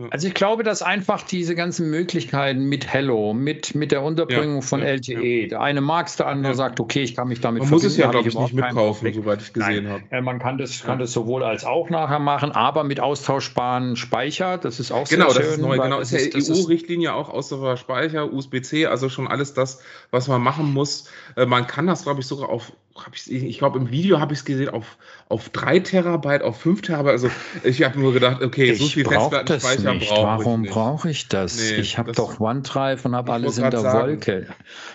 Also ich glaube, dass einfach diese ganzen Möglichkeiten mit Hello, mit, mit der Unterbringung ja, von ja, LTE, der eine mag es, der andere sagt, okay, ich kann mich damit Man muss es ja, glaube ich, nicht mitkaufen, soweit ich gesehen habe. Äh, man kann das, kann das sowohl als auch nachher machen, aber mit austauschbaren Speicher, das ist auch genau, sehr schön. Genau, das ist neu, genau, ist ja EU-Richtlinie auch austauschbarer Speicher, USB-C, also schon alles das, was man machen muss. Äh, man kann das, glaube ich, sogar auf habe ich ich glaube im Video habe ich es gesehen auf auf 3 Terabyte, auf 5 Terabyte. Also ich habe nur gedacht, okay, ich so viel Festplattenspeicher brauche Warum brauche ich das? Nee, ich habe doch OneDrive und habe alles in der sagen. Wolke.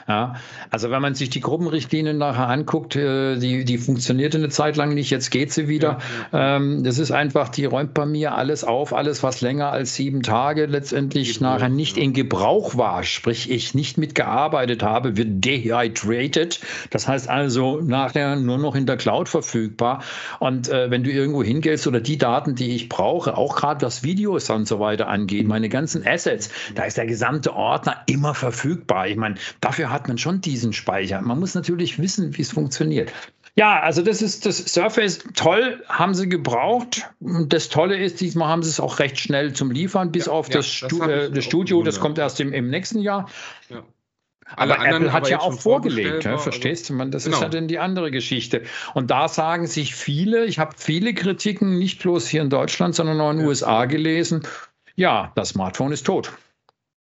Ja, also wenn man sich die Gruppenrichtlinien nachher anguckt, äh, die, die funktionierte eine Zeit lang nicht, jetzt geht sie wieder. Ja. Ähm, das ist einfach, die räumt bei mir alles auf, alles, was länger als sieben Tage letztendlich Geht nachher nicht ja. in Gebrauch war, sprich ich nicht mitgearbeitet habe, wird dehydrated. Das heißt also nachher nur noch in der Cloud verfügbar. Und äh, wenn du irgendwo hingehst oder die Daten, die ich brauche, auch gerade was Videos und so weiter angeht, meine ganzen Assets, da ist der gesamte Ordner immer verfügbar. Ich meine, dafür hat man schon diesen Speicher. Man muss natürlich wissen, wie es funktioniert. Ja, also das ist das Surface toll, haben sie gebraucht. Das Tolle ist, diesmal haben sie es auch recht schnell zum Liefern, bis ja, auf ja, das, Stu das, das Studio, das kommt erst im, im nächsten Jahr. Ja. Alle aber Apple hat ja auch vorgelegt, ja, verstehst du? Man, das genau. ist ja dann die andere Geschichte. Und da sagen sich viele, ich habe viele Kritiken, nicht bloß hier in Deutschland, sondern auch in den USA gelesen, ja, das Smartphone ist tot.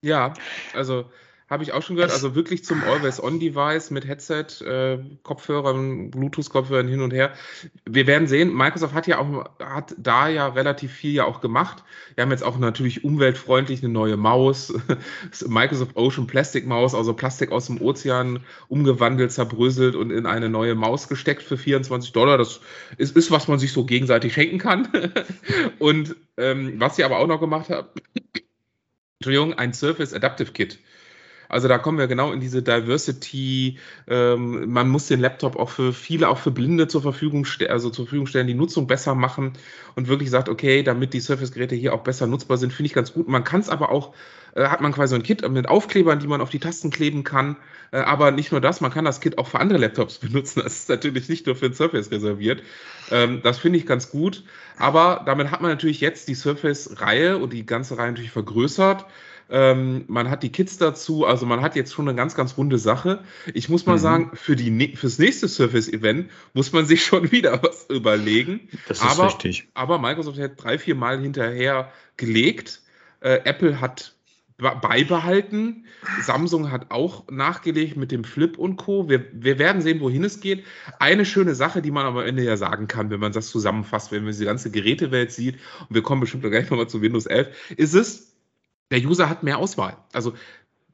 Ja, also habe ich auch schon gehört. Also wirklich zum Always-On-Device mit Headset, äh, Kopfhörern, Bluetooth-Kopfhörern hin und her. Wir werden sehen, Microsoft hat ja auch, hat da ja relativ viel ja auch gemacht. Wir haben jetzt auch natürlich umweltfreundlich eine neue Maus, Microsoft Ocean Plastic Maus, also Plastik aus dem Ozean umgewandelt, zerbröselt und in eine neue Maus gesteckt für 24 Dollar. Das ist, ist was man sich so gegenseitig schenken kann. und ähm, was sie aber auch noch gemacht haben, Entschuldigung, ein Surface Adaptive Kit. Also da kommen wir genau in diese Diversity. Ähm, man muss den Laptop auch für viele, auch für Blinde zur Verfügung, also zur Verfügung stellen, die Nutzung besser machen und wirklich sagt, okay, damit die Surface-Geräte hier auch besser nutzbar sind, finde ich ganz gut. Man kann es aber auch, äh, hat man quasi ein Kit mit Aufklebern, die man auf die Tasten kleben kann. Äh, aber nicht nur das, man kann das Kit auch für andere Laptops benutzen. Das ist natürlich nicht nur für den Surface reserviert. Ähm, das finde ich ganz gut. Aber damit hat man natürlich jetzt die Surface-Reihe und die ganze Reihe natürlich vergrößert. Ähm, man hat die Kids dazu, also man hat jetzt schon eine ganz, ganz runde Sache. Ich muss mal mhm. sagen, für die, fürs nächste Surface-Event muss man sich schon wieder was überlegen. Das ist aber, richtig. Aber Microsoft hat drei, vier Mal hinterher gelegt. Äh, Apple hat beibehalten. Samsung hat auch nachgelegt mit dem Flip und Co. Wir, wir werden sehen, wohin es geht. Eine schöne Sache, die man am Ende ja sagen kann, wenn man das zusammenfasst, wenn man diese ganze Gerätewelt sieht, und wir kommen bestimmt gleich nochmal zu Windows 11, ist es, der User hat mehr Auswahl. Also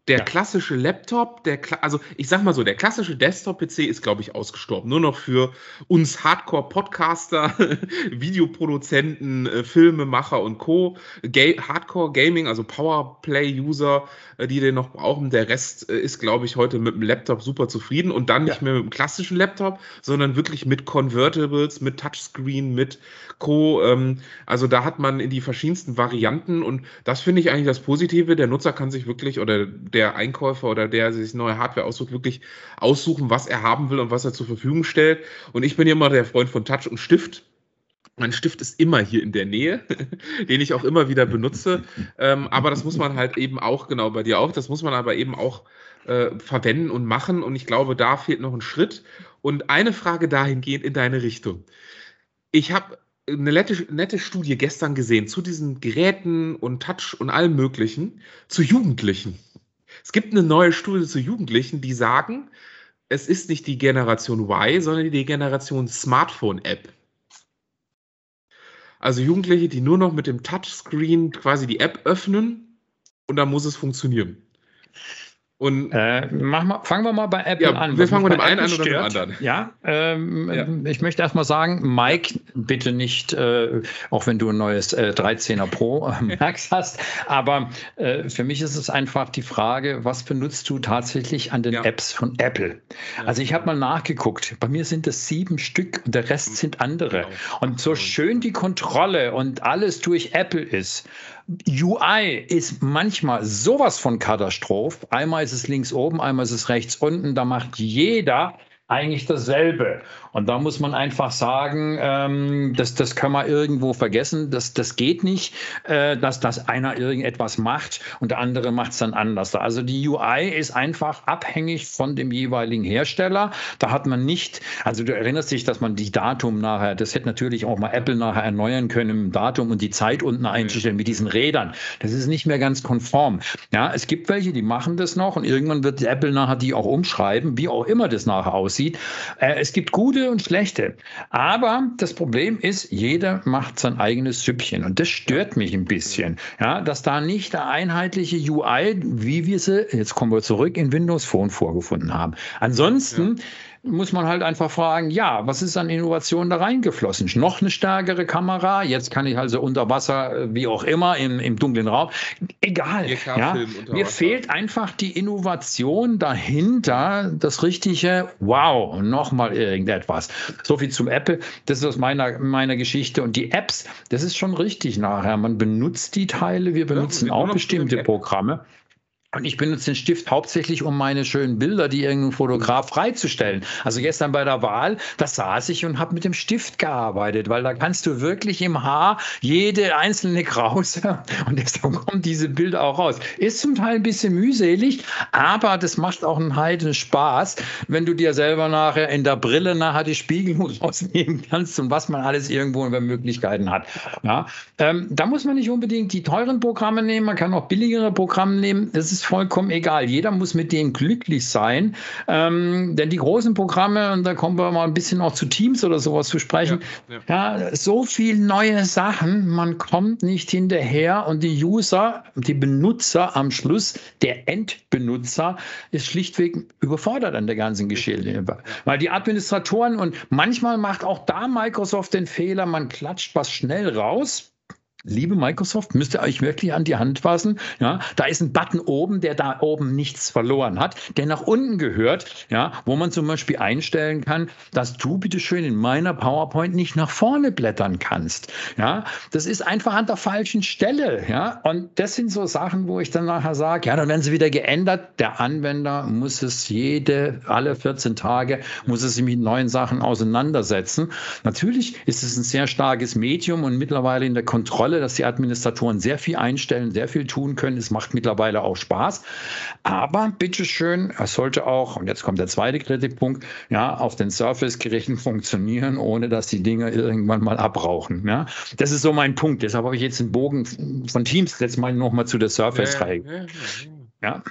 der ja. klassische Laptop, der, also ich sag mal so, der klassische Desktop-PC ist, glaube ich, ausgestorben. Nur noch für uns Hardcore-Podcaster, Videoproduzenten, äh, Filmemacher und Co. Ga Hardcore-Gaming, also Powerplay-User, äh, die den noch brauchen. Der Rest äh, ist, glaube ich, heute mit dem Laptop super zufrieden und dann nicht mehr mit dem klassischen Laptop, sondern wirklich mit Convertibles, mit Touchscreen, mit Co. Ähm, also da hat man in die verschiedensten Varianten und das finde ich eigentlich das Positive. Der Nutzer kann sich wirklich oder der der Einkäufer oder der sich neue Hardware aussucht, wirklich aussuchen, was er haben will und was er zur Verfügung stellt. Und ich bin ja immer der Freund von Touch und Stift. Mein Stift ist immer hier in der Nähe, den ich auch immer wieder benutze. Ähm, aber das muss man halt eben auch, genau bei dir auch, das muss man aber eben auch äh, verwenden und machen. Und ich glaube, da fehlt noch ein Schritt. Und eine Frage dahingehend in deine Richtung. Ich habe eine nette, nette Studie gestern gesehen zu diesen Geräten und Touch und allem Möglichen zu Jugendlichen. Es gibt eine neue Studie zu Jugendlichen, die sagen, es ist nicht die Generation Y, sondern die Generation Smartphone-App. Also Jugendliche, die nur noch mit dem Touchscreen quasi die App öffnen und dann muss es funktionieren. Und äh, mal, fangen wir mal bei Apple ja, an. Wir fangen mit dem einen an oder dem anderen. Ja, ähm, ja. ich möchte erstmal sagen, Mike, bitte nicht, äh, auch wenn du ein neues äh, 13er Pro äh, Max hast, aber äh, für mich ist es einfach die Frage, was benutzt du tatsächlich an den ja. Apps von Apple? Also ich habe mal nachgeguckt, bei mir sind es sieben Stück und der Rest sind andere. Genau. Und so schön die Kontrolle und alles durch Apple ist, UI ist manchmal sowas von Katastrophe. Einmal ist es links oben, einmal ist es rechts unten. Da macht jeder eigentlich dasselbe. Und da muss man einfach sagen, ähm, das, das kann man irgendwo vergessen. Das, das geht nicht, äh, dass, dass einer irgendetwas macht und der andere macht es dann anders. Also die UI ist einfach abhängig von dem jeweiligen Hersteller. Da hat man nicht, also du erinnerst dich, dass man die Datum nachher, das hätte natürlich auch mal Apple nachher erneuern können im Datum und die Zeit unten einzustellen mit diesen Rädern. Das ist nicht mehr ganz konform. Ja, es gibt welche, die machen das noch und irgendwann wird Apple nachher die auch umschreiben, wie auch immer das nachher aussieht. Äh, es gibt gute gute und schlechte. Aber das Problem ist, jeder macht sein eigenes Süppchen. Und das stört mich ein bisschen. Ja, dass da nicht eine einheitliche UI, wie wir sie, jetzt kommen wir zurück, in Windows Phone vorgefunden haben. Ansonsten ja muss man halt einfach fragen, ja, was ist an Innovationen da reingeflossen? Noch eine stärkere Kamera, jetzt kann ich also unter Wasser, äh, wie auch immer, im, im dunklen Raum. Egal. Ja, mir fehlt einfach die Innovation dahinter, das richtige, wow, nochmal irgendetwas. So viel zum Apple, das ist aus meiner, meiner Geschichte. Und die Apps, das ist schon richtig nachher. Man benutzt die Teile, wir benutzen ja, auch bestimmte Programme. Und ich benutze den Stift hauptsächlich, um meine schönen Bilder, die irgendein Fotograf freizustellen. Also gestern bei der Wahl, da saß ich und habe mit dem Stift gearbeitet, weil da kannst du wirklich im Haar jede einzelne Krause und deshalb kommen diese Bilder auch raus. Ist zum Teil ein bisschen mühselig, aber das macht auch einen heiden Spaß, wenn du dir selber nachher in der Brille nachher die Spiegel rausnehmen kannst und was man alles irgendwo über Möglichkeiten hat. Ja, ähm, da muss man nicht unbedingt die teuren Programme nehmen, man kann auch billigere Programme nehmen. Das ist ist vollkommen egal. Jeder muss mit denen glücklich sein. Ähm, denn die großen Programme, und da kommen wir mal ein bisschen auch zu Teams oder sowas zu sprechen, ja, ja. ja, so viel neue Sachen, man kommt nicht hinterher und die User, die Benutzer am Schluss, der Endbenutzer, ist schlichtweg überfordert an der ganzen Geschichte. Weil die Administratoren und manchmal macht auch da Microsoft den Fehler, man klatscht was schnell raus Liebe Microsoft, müsst ihr euch wirklich an die Hand fassen. Ja, da ist ein Button oben, der da oben nichts verloren hat, der nach unten gehört, ja, wo man zum Beispiel einstellen kann, dass du bitte schön in meiner PowerPoint nicht nach vorne blättern kannst. Ja, das ist einfach an der falschen Stelle. Ja, und das sind so Sachen, wo ich dann nachher sage, ja, dann werden sie wieder geändert. Der Anwender muss es jede, alle 14 Tage, muss es sich mit neuen Sachen auseinandersetzen. Natürlich ist es ein sehr starkes Medium und mittlerweile in der Kontrolle Rolle, dass die Administratoren sehr viel einstellen, sehr viel tun können. Es macht mittlerweile auch Spaß. Aber bitteschön, es sollte auch, und jetzt kommt der zweite Kritikpunkt, ja, auf den Surface-Geräten funktionieren, ohne dass die Dinge irgendwann mal abrauchen. Ja. Das ist so mein Punkt. Deshalb habe ich jetzt den Bogen von Teams jetzt mal nochmal zu der Surface-Reihe. Ja, ja, ja, ja.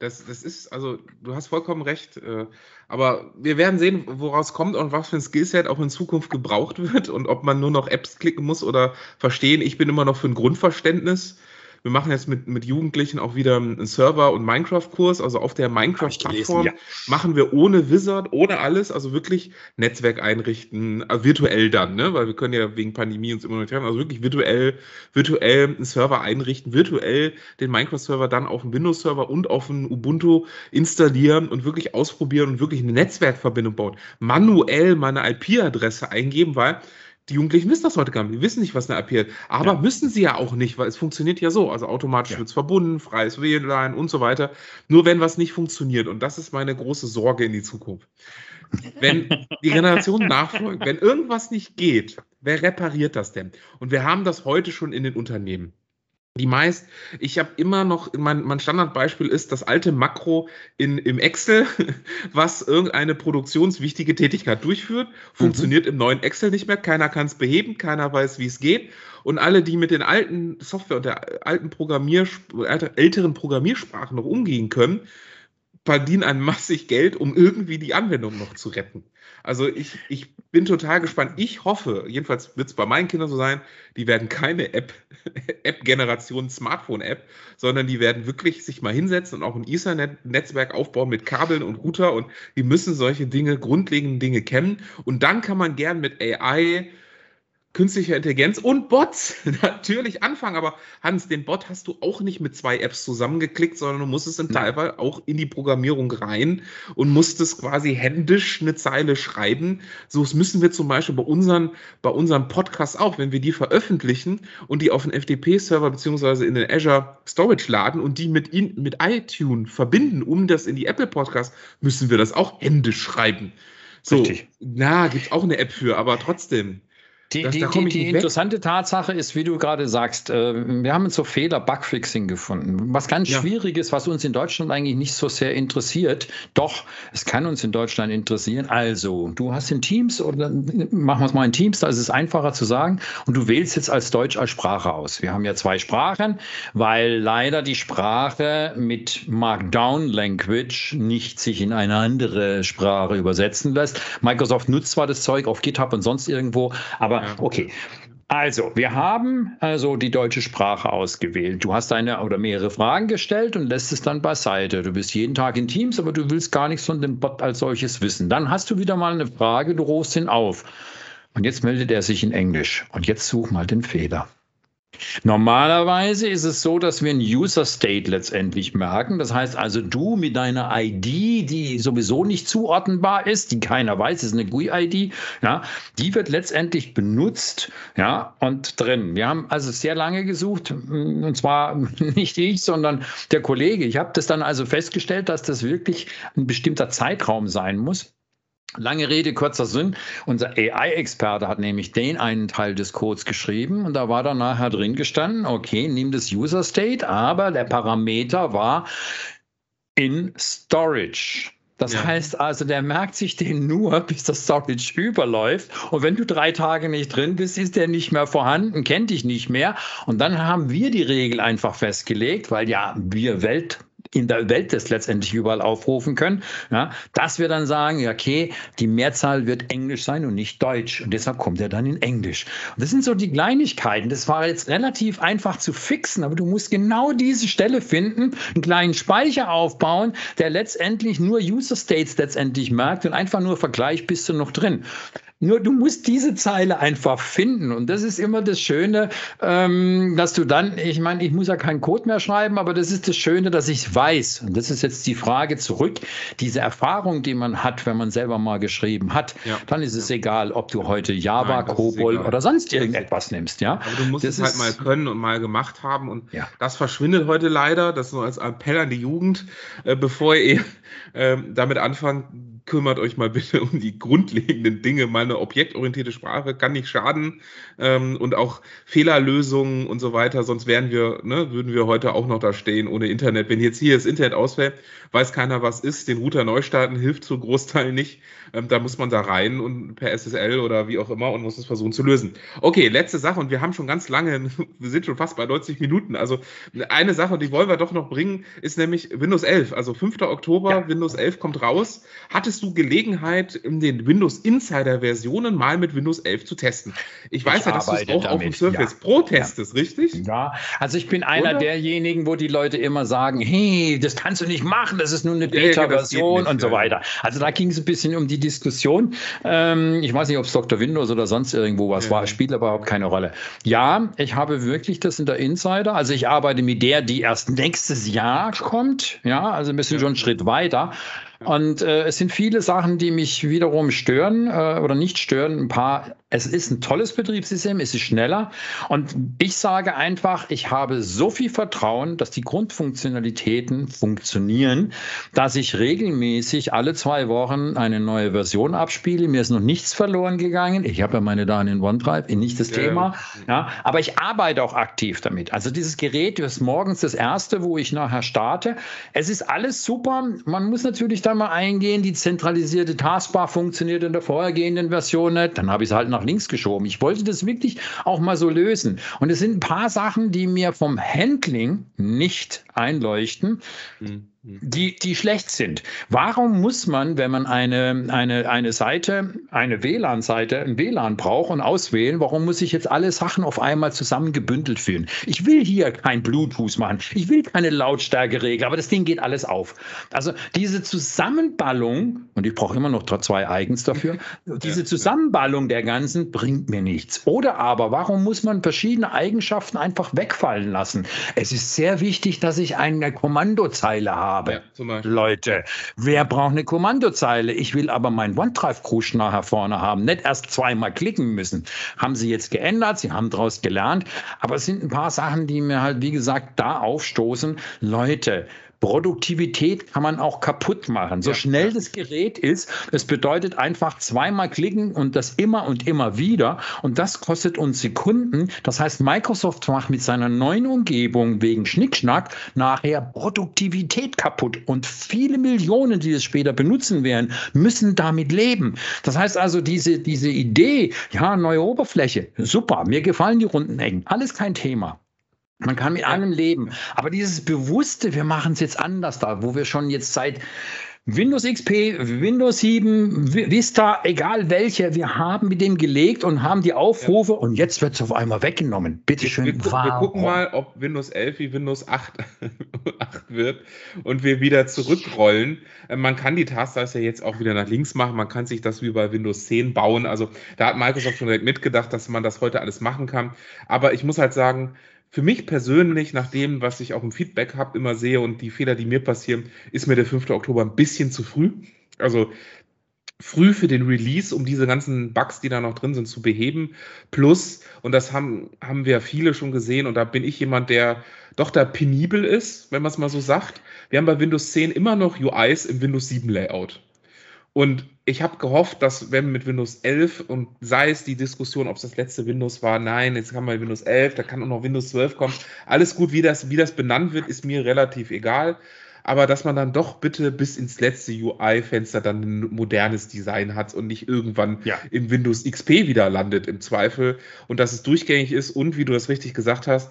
Das, das ist, also du hast vollkommen recht. Äh, aber wir werden sehen, woraus kommt und was für ein Skillset auch in Zukunft gebraucht wird und ob man nur noch Apps klicken muss oder verstehen. Ich bin immer noch für ein Grundverständnis wir machen jetzt mit, mit Jugendlichen auch wieder einen Server- und Minecraft-Kurs. Also auf der Minecraft-Plattform ja. machen wir ohne Wizard, ohne alles, also wirklich Netzwerk einrichten, also virtuell dann, ne? weil wir können ja wegen Pandemie uns immer noch nicht treffen, also wirklich virtuell, virtuell einen Server einrichten, virtuell den Minecraft-Server dann auf einen Windows-Server und auf einen Ubuntu installieren und wirklich ausprobieren und wirklich eine Netzwerkverbindung bauen. Manuell meine IP-Adresse eingeben, weil die Jugendlichen wissen das heute gar nicht. Die wissen nicht, was eine ist. Aber ja. müssen sie ja auch nicht, weil es funktioniert ja so. Also automatisch ja. wird es verbunden, freies WLAN und so weiter. Nur wenn was nicht funktioniert. Und das ist meine große Sorge in die Zukunft. Wenn die Generation nachfolgt, wenn irgendwas nicht geht, wer repariert das denn? Und wir haben das heute schon in den Unternehmen. Die meist, ich habe immer noch, mein, mein Standardbeispiel ist das alte Makro in, im Excel, was irgendeine produktionswichtige Tätigkeit durchführt, funktioniert mhm. im neuen Excel nicht mehr, keiner kann es beheben, keiner weiß, wie es geht. Und alle, die mit den alten Software und der alten Programmier, älteren Programmiersprachen noch umgehen können, verdienen ein massig Geld, um irgendwie die Anwendung noch zu retten. Also ich, ich bin total gespannt. Ich hoffe, jedenfalls wird es bei meinen Kindern so sein, die werden keine App, App-Generation Smartphone-App, sondern die werden wirklich sich mal hinsetzen und auch ein Ethernet-Netzwerk aufbauen mit Kabeln und Router und die müssen solche Dinge, grundlegende Dinge kennen. Und dann kann man gern mit AI künstlicher Intelligenz und Bots natürlich anfangen. Aber Hans, den Bot hast du auch nicht mit zwei Apps zusammengeklickt, sondern du musstest im Teilfall auch in die Programmierung rein und musstest quasi händisch eine Zeile schreiben. So müssen wir zum Beispiel bei unseren, bei unseren Podcasts auch, wenn wir die veröffentlichen und die auf den FTP-Server beziehungsweise in den Azure Storage laden und die mit, in, mit iTunes verbinden, um das in die Apple Podcasts, müssen wir das auch händisch schreiben. So, Richtig. na, gibt es auch eine App für, aber trotzdem. Die, das, die, die, die interessante Tatsache ist, wie du gerade sagst, äh, wir haben so Fehler Bugfixing gefunden. Was ganz ja. schwierig ist, was uns in Deutschland eigentlich nicht so sehr interessiert. Doch, es kann uns in Deutschland interessieren. Also, du hast in Teams oder machen wir es mal in Teams, da ist es einfacher zu sagen. Und du wählst jetzt als Deutsch als Sprache aus. Wir haben ja zwei Sprachen, weil leider die Sprache mit Markdown Language nicht sich in eine andere Sprache übersetzen lässt. Microsoft nutzt zwar das Zeug auf GitHub und sonst irgendwo, aber okay. Also, wir haben also die deutsche Sprache ausgewählt. Du hast eine oder mehrere Fragen gestellt und lässt es dann beiseite. Du bist jeden Tag in Teams, aber du willst gar nichts von dem Bot als solches wissen. Dann hast du wieder mal eine Frage, du rufst ihn auf. Und jetzt meldet er sich in Englisch. Und jetzt such mal den Fehler. Normalerweise ist es so, dass wir ein User State letztendlich merken. Das heißt also, du mit deiner ID, die sowieso nicht zuordnenbar ist, die keiner weiß, ist eine GUI-ID, ja, die wird letztendlich benutzt, ja, und drin. Wir haben also sehr lange gesucht, und zwar nicht ich, sondern der Kollege. Ich habe das dann also festgestellt, dass das wirklich ein bestimmter Zeitraum sein muss. Lange Rede, kurzer Sinn. Unser AI-Experte hat nämlich den einen Teil des Codes geschrieben und da war dann nachher drin gestanden, okay, nimm das User State, aber der Parameter war in Storage. Das ja. heißt also, der merkt sich den nur, bis das Storage überläuft. Und wenn du drei Tage nicht drin bist, ist der nicht mehr vorhanden, kennt dich nicht mehr. Und dann haben wir die Regel einfach festgelegt, weil ja wir Welt in der Welt das letztendlich überall aufrufen können, ja, dass wir dann sagen, okay, die Mehrzahl wird Englisch sein und nicht Deutsch. Und deshalb kommt er dann in Englisch. Und das sind so die Kleinigkeiten. Das war jetzt relativ einfach zu fixen, aber du musst genau diese Stelle finden, einen kleinen Speicher aufbauen, der letztendlich nur User States letztendlich merkt und einfach nur Vergleich bist du noch drin. Nur du musst diese Zeile einfach finden. Und das ist immer das Schöne, ähm, dass du dann, ich meine, ich muss ja keinen Code mehr schreiben, aber das ist das Schöne, dass ich weiß. Und das ist jetzt die Frage zurück. Diese Erfahrung, die man hat, wenn man selber mal geschrieben hat, ja. dann ist es egal, ob du heute Java, Nein, Cobol oder sonst irgendetwas nimmst. Ja? Aber du musst das es halt mal können und mal gemacht haben. Und ja. das verschwindet heute leider. Das nur als Appell an die Jugend, äh, bevor ihr äh, damit anfangt, kümmert euch mal bitte um die grundlegenden Dinge. Meine objektorientierte Sprache kann nicht schaden ähm, und auch Fehlerlösungen und so weiter. Sonst wären wir, ne, würden wir heute auch noch da stehen ohne Internet. Wenn jetzt hier das Internet ausfällt, weiß keiner, was ist. Den Router neu starten hilft zu Großteil nicht. Ähm, da muss man da rein und per SSL oder wie auch immer und muss es versuchen zu lösen. Okay, letzte Sache und wir haben schon ganz lange, wir sind schon fast bei 90 Minuten. Also eine Sache, die wollen wir doch noch bringen, ist nämlich Windows 11. Also 5. Oktober, ja. Windows 11 kommt raus. Hattest du Gelegenheit, in den Windows Insider Versionen mal mit Windows 11 zu testen? Ich weiß ich ja, dass du es auch damit. auf dem Surface ja. Pro testest, ja. richtig? Ja, also ich bin einer Oder? derjenigen, wo die Leute immer sagen, hey, das kannst du nicht machen, das ist nur eine Beta-Version und so weiter. Also da ging es ein bisschen um die Diskussion. Ähm, ich weiß nicht, ob es Dr. Windows oder sonst irgendwo was war, spielt aber überhaupt keine Rolle. Ja, ich habe wirklich das in der Insider. Also ich arbeite mit der, die erst nächstes Jahr kommt. Ja, also ein bisschen schon einen Schritt weiter. Und äh, es sind viele Sachen, die mich wiederum stören äh, oder nicht stören. Ein paar, es ist ein tolles Betriebssystem, es ist schneller. Und ich sage einfach, ich habe so viel Vertrauen, dass die Grundfunktionalitäten funktionieren, dass ich regelmäßig alle zwei Wochen eine neue Version abspiele. Mir ist noch nichts verloren gegangen. Ich habe ja meine Daten in OneDrive, nicht das ja. Thema. Ja, aber ich arbeite auch aktiv damit. Also dieses Gerät ist morgens das erste, wo ich nachher starte. Es ist alles super. Man muss natürlich da mal eingehen, die zentralisierte Taskbar funktioniert in der vorhergehenden Version nicht, dann habe ich es halt nach links geschoben. Ich wollte das wirklich auch mal so lösen. Und es sind ein paar Sachen, die mir vom Handling nicht einleuchten. Mhm die, die schlecht sind. Warum muss man, wenn man eine, eine, eine Seite, eine WLAN-Seite, ein WLAN braucht und auswählen, warum muss ich jetzt alle Sachen auf einmal zusammengebündelt führen? Ich will hier kein Bluetooth machen, ich will keine Lautstärkeregel, aber das Ding geht alles auf. Also diese Zusammenballung, und ich brauche immer noch zwei Eigens dafür, diese Zusammenballung der ganzen bringt mir nichts. Oder aber, warum muss man verschiedene Eigenschaften einfach wegfallen lassen? Es ist sehr wichtig, dass ich eine Kommandozeile habe habe. Ja, Leute, wer braucht eine Kommandozeile? Ich will aber meinen OneDrive-Krusch nachher vorne haben. Nicht erst zweimal klicken müssen. Haben sie jetzt geändert, sie haben daraus gelernt. Aber es sind ein paar Sachen, die mir halt, wie gesagt, da aufstoßen. Leute, Produktivität kann man auch kaputt machen. So schnell das Gerät ist, es bedeutet einfach zweimal klicken und das immer und immer wieder. Und das kostet uns Sekunden. Das heißt, Microsoft macht mit seiner neuen Umgebung wegen Schnickschnack nachher Produktivität kaputt. Und viele Millionen, die es später benutzen werden, müssen damit leben. Das heißt also, diese, diese Idee, ja, neue Oberfläche, super, mir gefallen die runden Ecken, alles kein Thema. Man kann mit allem leben. Aber dieses Bewusste, wir machen es jetzt anders da, wo wir schon jetzt seit Windows XP, Windows 7, Vista, egal welche, wir haben mit dem gelegt und haben die Aufrufe ja. und jetzt wird es auf einmal weggenommen. Bitte schön. Wir, wir, wir, gucken mal, ob Windows 11 wie Windows 8, 8 wird und wir wieder zurückrollen. Äh, man kann die Taskleiste jetzt auch wieder nach links machen. Man kann sich das wie bei Windows 10 bauen. Also da hat Microsoft schon direkt mitgedacht, dass man das heute alles machen kann. Aber ich muss halt sagen, für mich persönlich, nach dem, was ich auch im Feedback habe, immer sehe und die Fehler, die mir passieren, ist mir der 5. Oktober ein bisschen zu früh. Also früh für den Release, um diese ganzen Bugs, die da noch drin sind, zu beheben. Plus, und das haben, haben wir viele schon gesehen, und da bin ich jemand, der doch da penibel ist, wenn man es mal so sagt. Wir haben bei Windows 10 immer noch UIs im Windows 7 Layout. Und ich habe gehofft, dass wenn mit Windows 11 und sei es die Diskussion, ob es das letzte Windows war, nein, jetzt haben wir Windows 11, da kann auch noch Windows 12 kommen. Alles gut, wie das, wie das benannt wird, ist mir relativ egal. Aber dass man dann doch bitte bis ins letzte UI-Fenster dann ein modernes Design hat und nicht irgendwann ja. im Windows XP wieder landet im Zweifel und dass es durchgängig ist und wie du das richtig gesagt hast,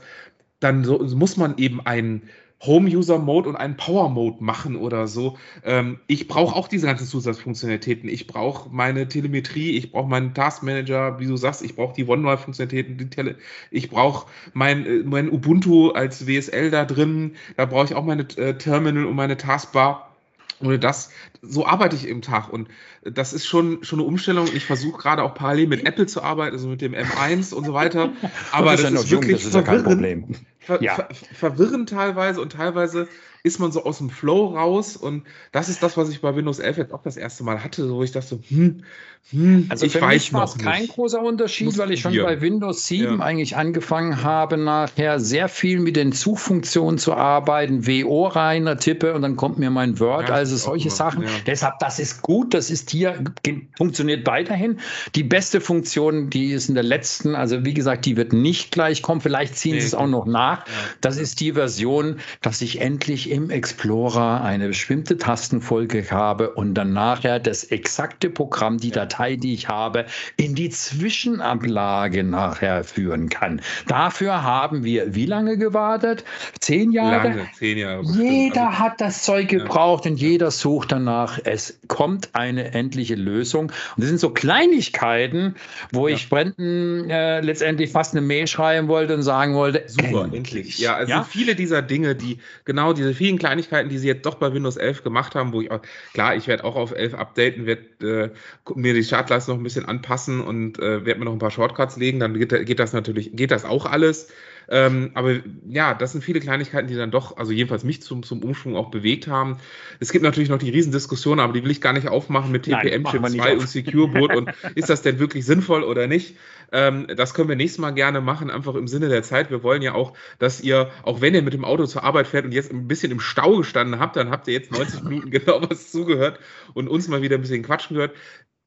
dann so, muss man eben einen Home-User-Mode und einen Power-Mode machen oder so. Ähm, ich brauche auch diese ganzen Zusatzfunktionalitäten. Ich brauche meine Telemetrie, ich brauche meinen Taskmanager, wie du sagst, ich brauche die OneDrive-Funktionalitäten, ich brauche mein, äh, mein Ubuntu als WSL da drin, da brauche ich auch meine äh, Terminal und meine Taskbar. Ohne das, so arbeite ich im Tag und das ist schon, schon eine Umstellung. Ich versuche gerade auch parallel mit Apple zu arbeiten, also mit dem M1 und so weiter. Aber das, das ist, wirklich jung, das ist ja kein Problem ver ja. ver verwirrend teilweise und teilweise ist man so aus dem Flow raus und das ist das, was ich bei Windows 11 jetzt auch das erste Mal hatte, wo ich dachte so, hm, hm, also ich für weiß mich war es kein großer Unterschied, Muss weil ich schon hier. bei Windows 7 ja. eigentlich angefangen habe, nachher sehr viel mit den Suchfunktionen zu arbeiten, WO reiner tippe und dann kommt mir mein Word, ja, also solche Sachen. Ja. Deshalb, das ist gut, das ist hier, funktioniert weiterhin. Die beste Funktion, die ist in der letzten, also wie gesagt, die wird nicht gleich kommen, vielleicht ziehen nee. sie es auch noch nach. Das ist die Version, dass ich endlich im Explorer eine bestimmte Tastenfolge habe und dann nachher das exakte Programm, die Datei Datei, die ich habe, in die Zwischenablage nachher führen kann. Dafür haben wir wie lange gewartet? Zehn Jahre? Lange, zehn Jahre. Jeder also, hat das Zeug gebraucht ja. und jeder sucht danach. Es kommt eine endliche Lösung. Und das sind so Kleinigkeiten, wo ja. ich Brenton äh, letztendlich fast eine Mail schreiben wollte und sagen wollte, super, endlich. endlich. Ja, also ja? viele dieser Dinge, die genau diese vielen Kleinigkeiten, die sie jetzt doch bei Windows 11 gemacht haben, wo ich auch, klar, ich werde auch auf 11 updaten, werde äh, mir die Startleiste noch ein bisschen anpassen und äh, werde mir noch ein paar Shortcuts legen, dann geht, geht das natürlich, geht das auch alles. Ähm, aber ja, das sind viele Kleinigkeiten, die dann doch, also jedenfalls mich zum, zum Umschwung auch bewegt haben. Es gibt natürlich noch die Riesendiskussion, aber die will ich gar nicht aufmachen mit TPM Chip 2 und Secure Boot und ist das denn wirklich sinnvoll oder nicht? Ähm, das können wir nächstes Mal gerne machen, einfach im Sinne der Zeit. Wir wollen ja auch, dass ihr, auch wenn ihr mit dem Auto zur Arbeit fährt und jetzt ein bisschen im Stau gestanden habt, dann habt ihr jetzt 90 Minuten genau was zugehört und uns mal wieder ein bisschen quatschen gehört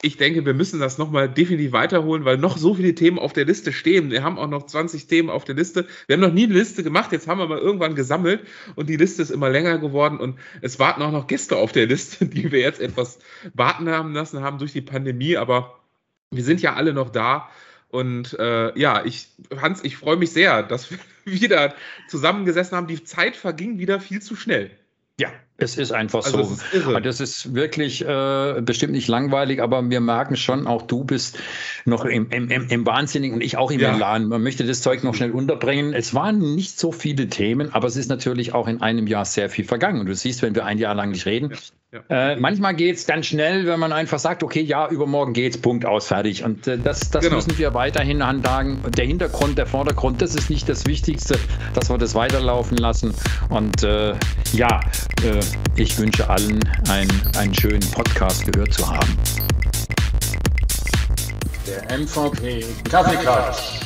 ich denke, wir müssen das nochmal definitiv weiterholen, weil noch so viele Themen auf der Liste stehen. Wir haben auch noch 20 Themen auf der Liste. Wir haben noch nie eine Liste gemacht, jetzt haben wir mal irgendwann gesammelt und die Liste ist immer länger geworden und es warten auch noch Gäste auf der Liste, die wir jetzt etwas warten haben lassen haben durch die Pandemie, aber wir sind ja alle noch da. Und äh, ja, ich, Hans, ich freue mich sehr, dass wir wieder zusammengesessen haben. Die Zeit verging wieder viel zu schnell. Ja, es ist einfach also so. Das ist, das ist wirklich äh, bestimmt nicht langweilig, aber wir merken schon, auch du bist noch im, im, im Wahnsinnigen und ich auch im ja. Elan. Man möchte das Zeug noch schnell unterbringen. Es waren nicht so viele Themen, aber es ist natürlich auch in einem Jahr sehr viel vergangen. Und du siehst, wenn wir ein Jahr lang nicht reden, ja. Ja. Äh, manchmal geht es ganz schnell, wenn man einfach sagt, okay, ja, übermorgen geht's, Punkt aus, fertig. Und äh, das, das genau. müssen wir weiterhin handhaben. Der Hintergrund, der Vordergrund, das ist nicht das Wichtigste, dass wir das weiterlaufen lassen. Und äh, ja, äh, ich wünsche allen einen, einen schönen Podcast gehört zu haben. Der MVP Kaffeeklatsch.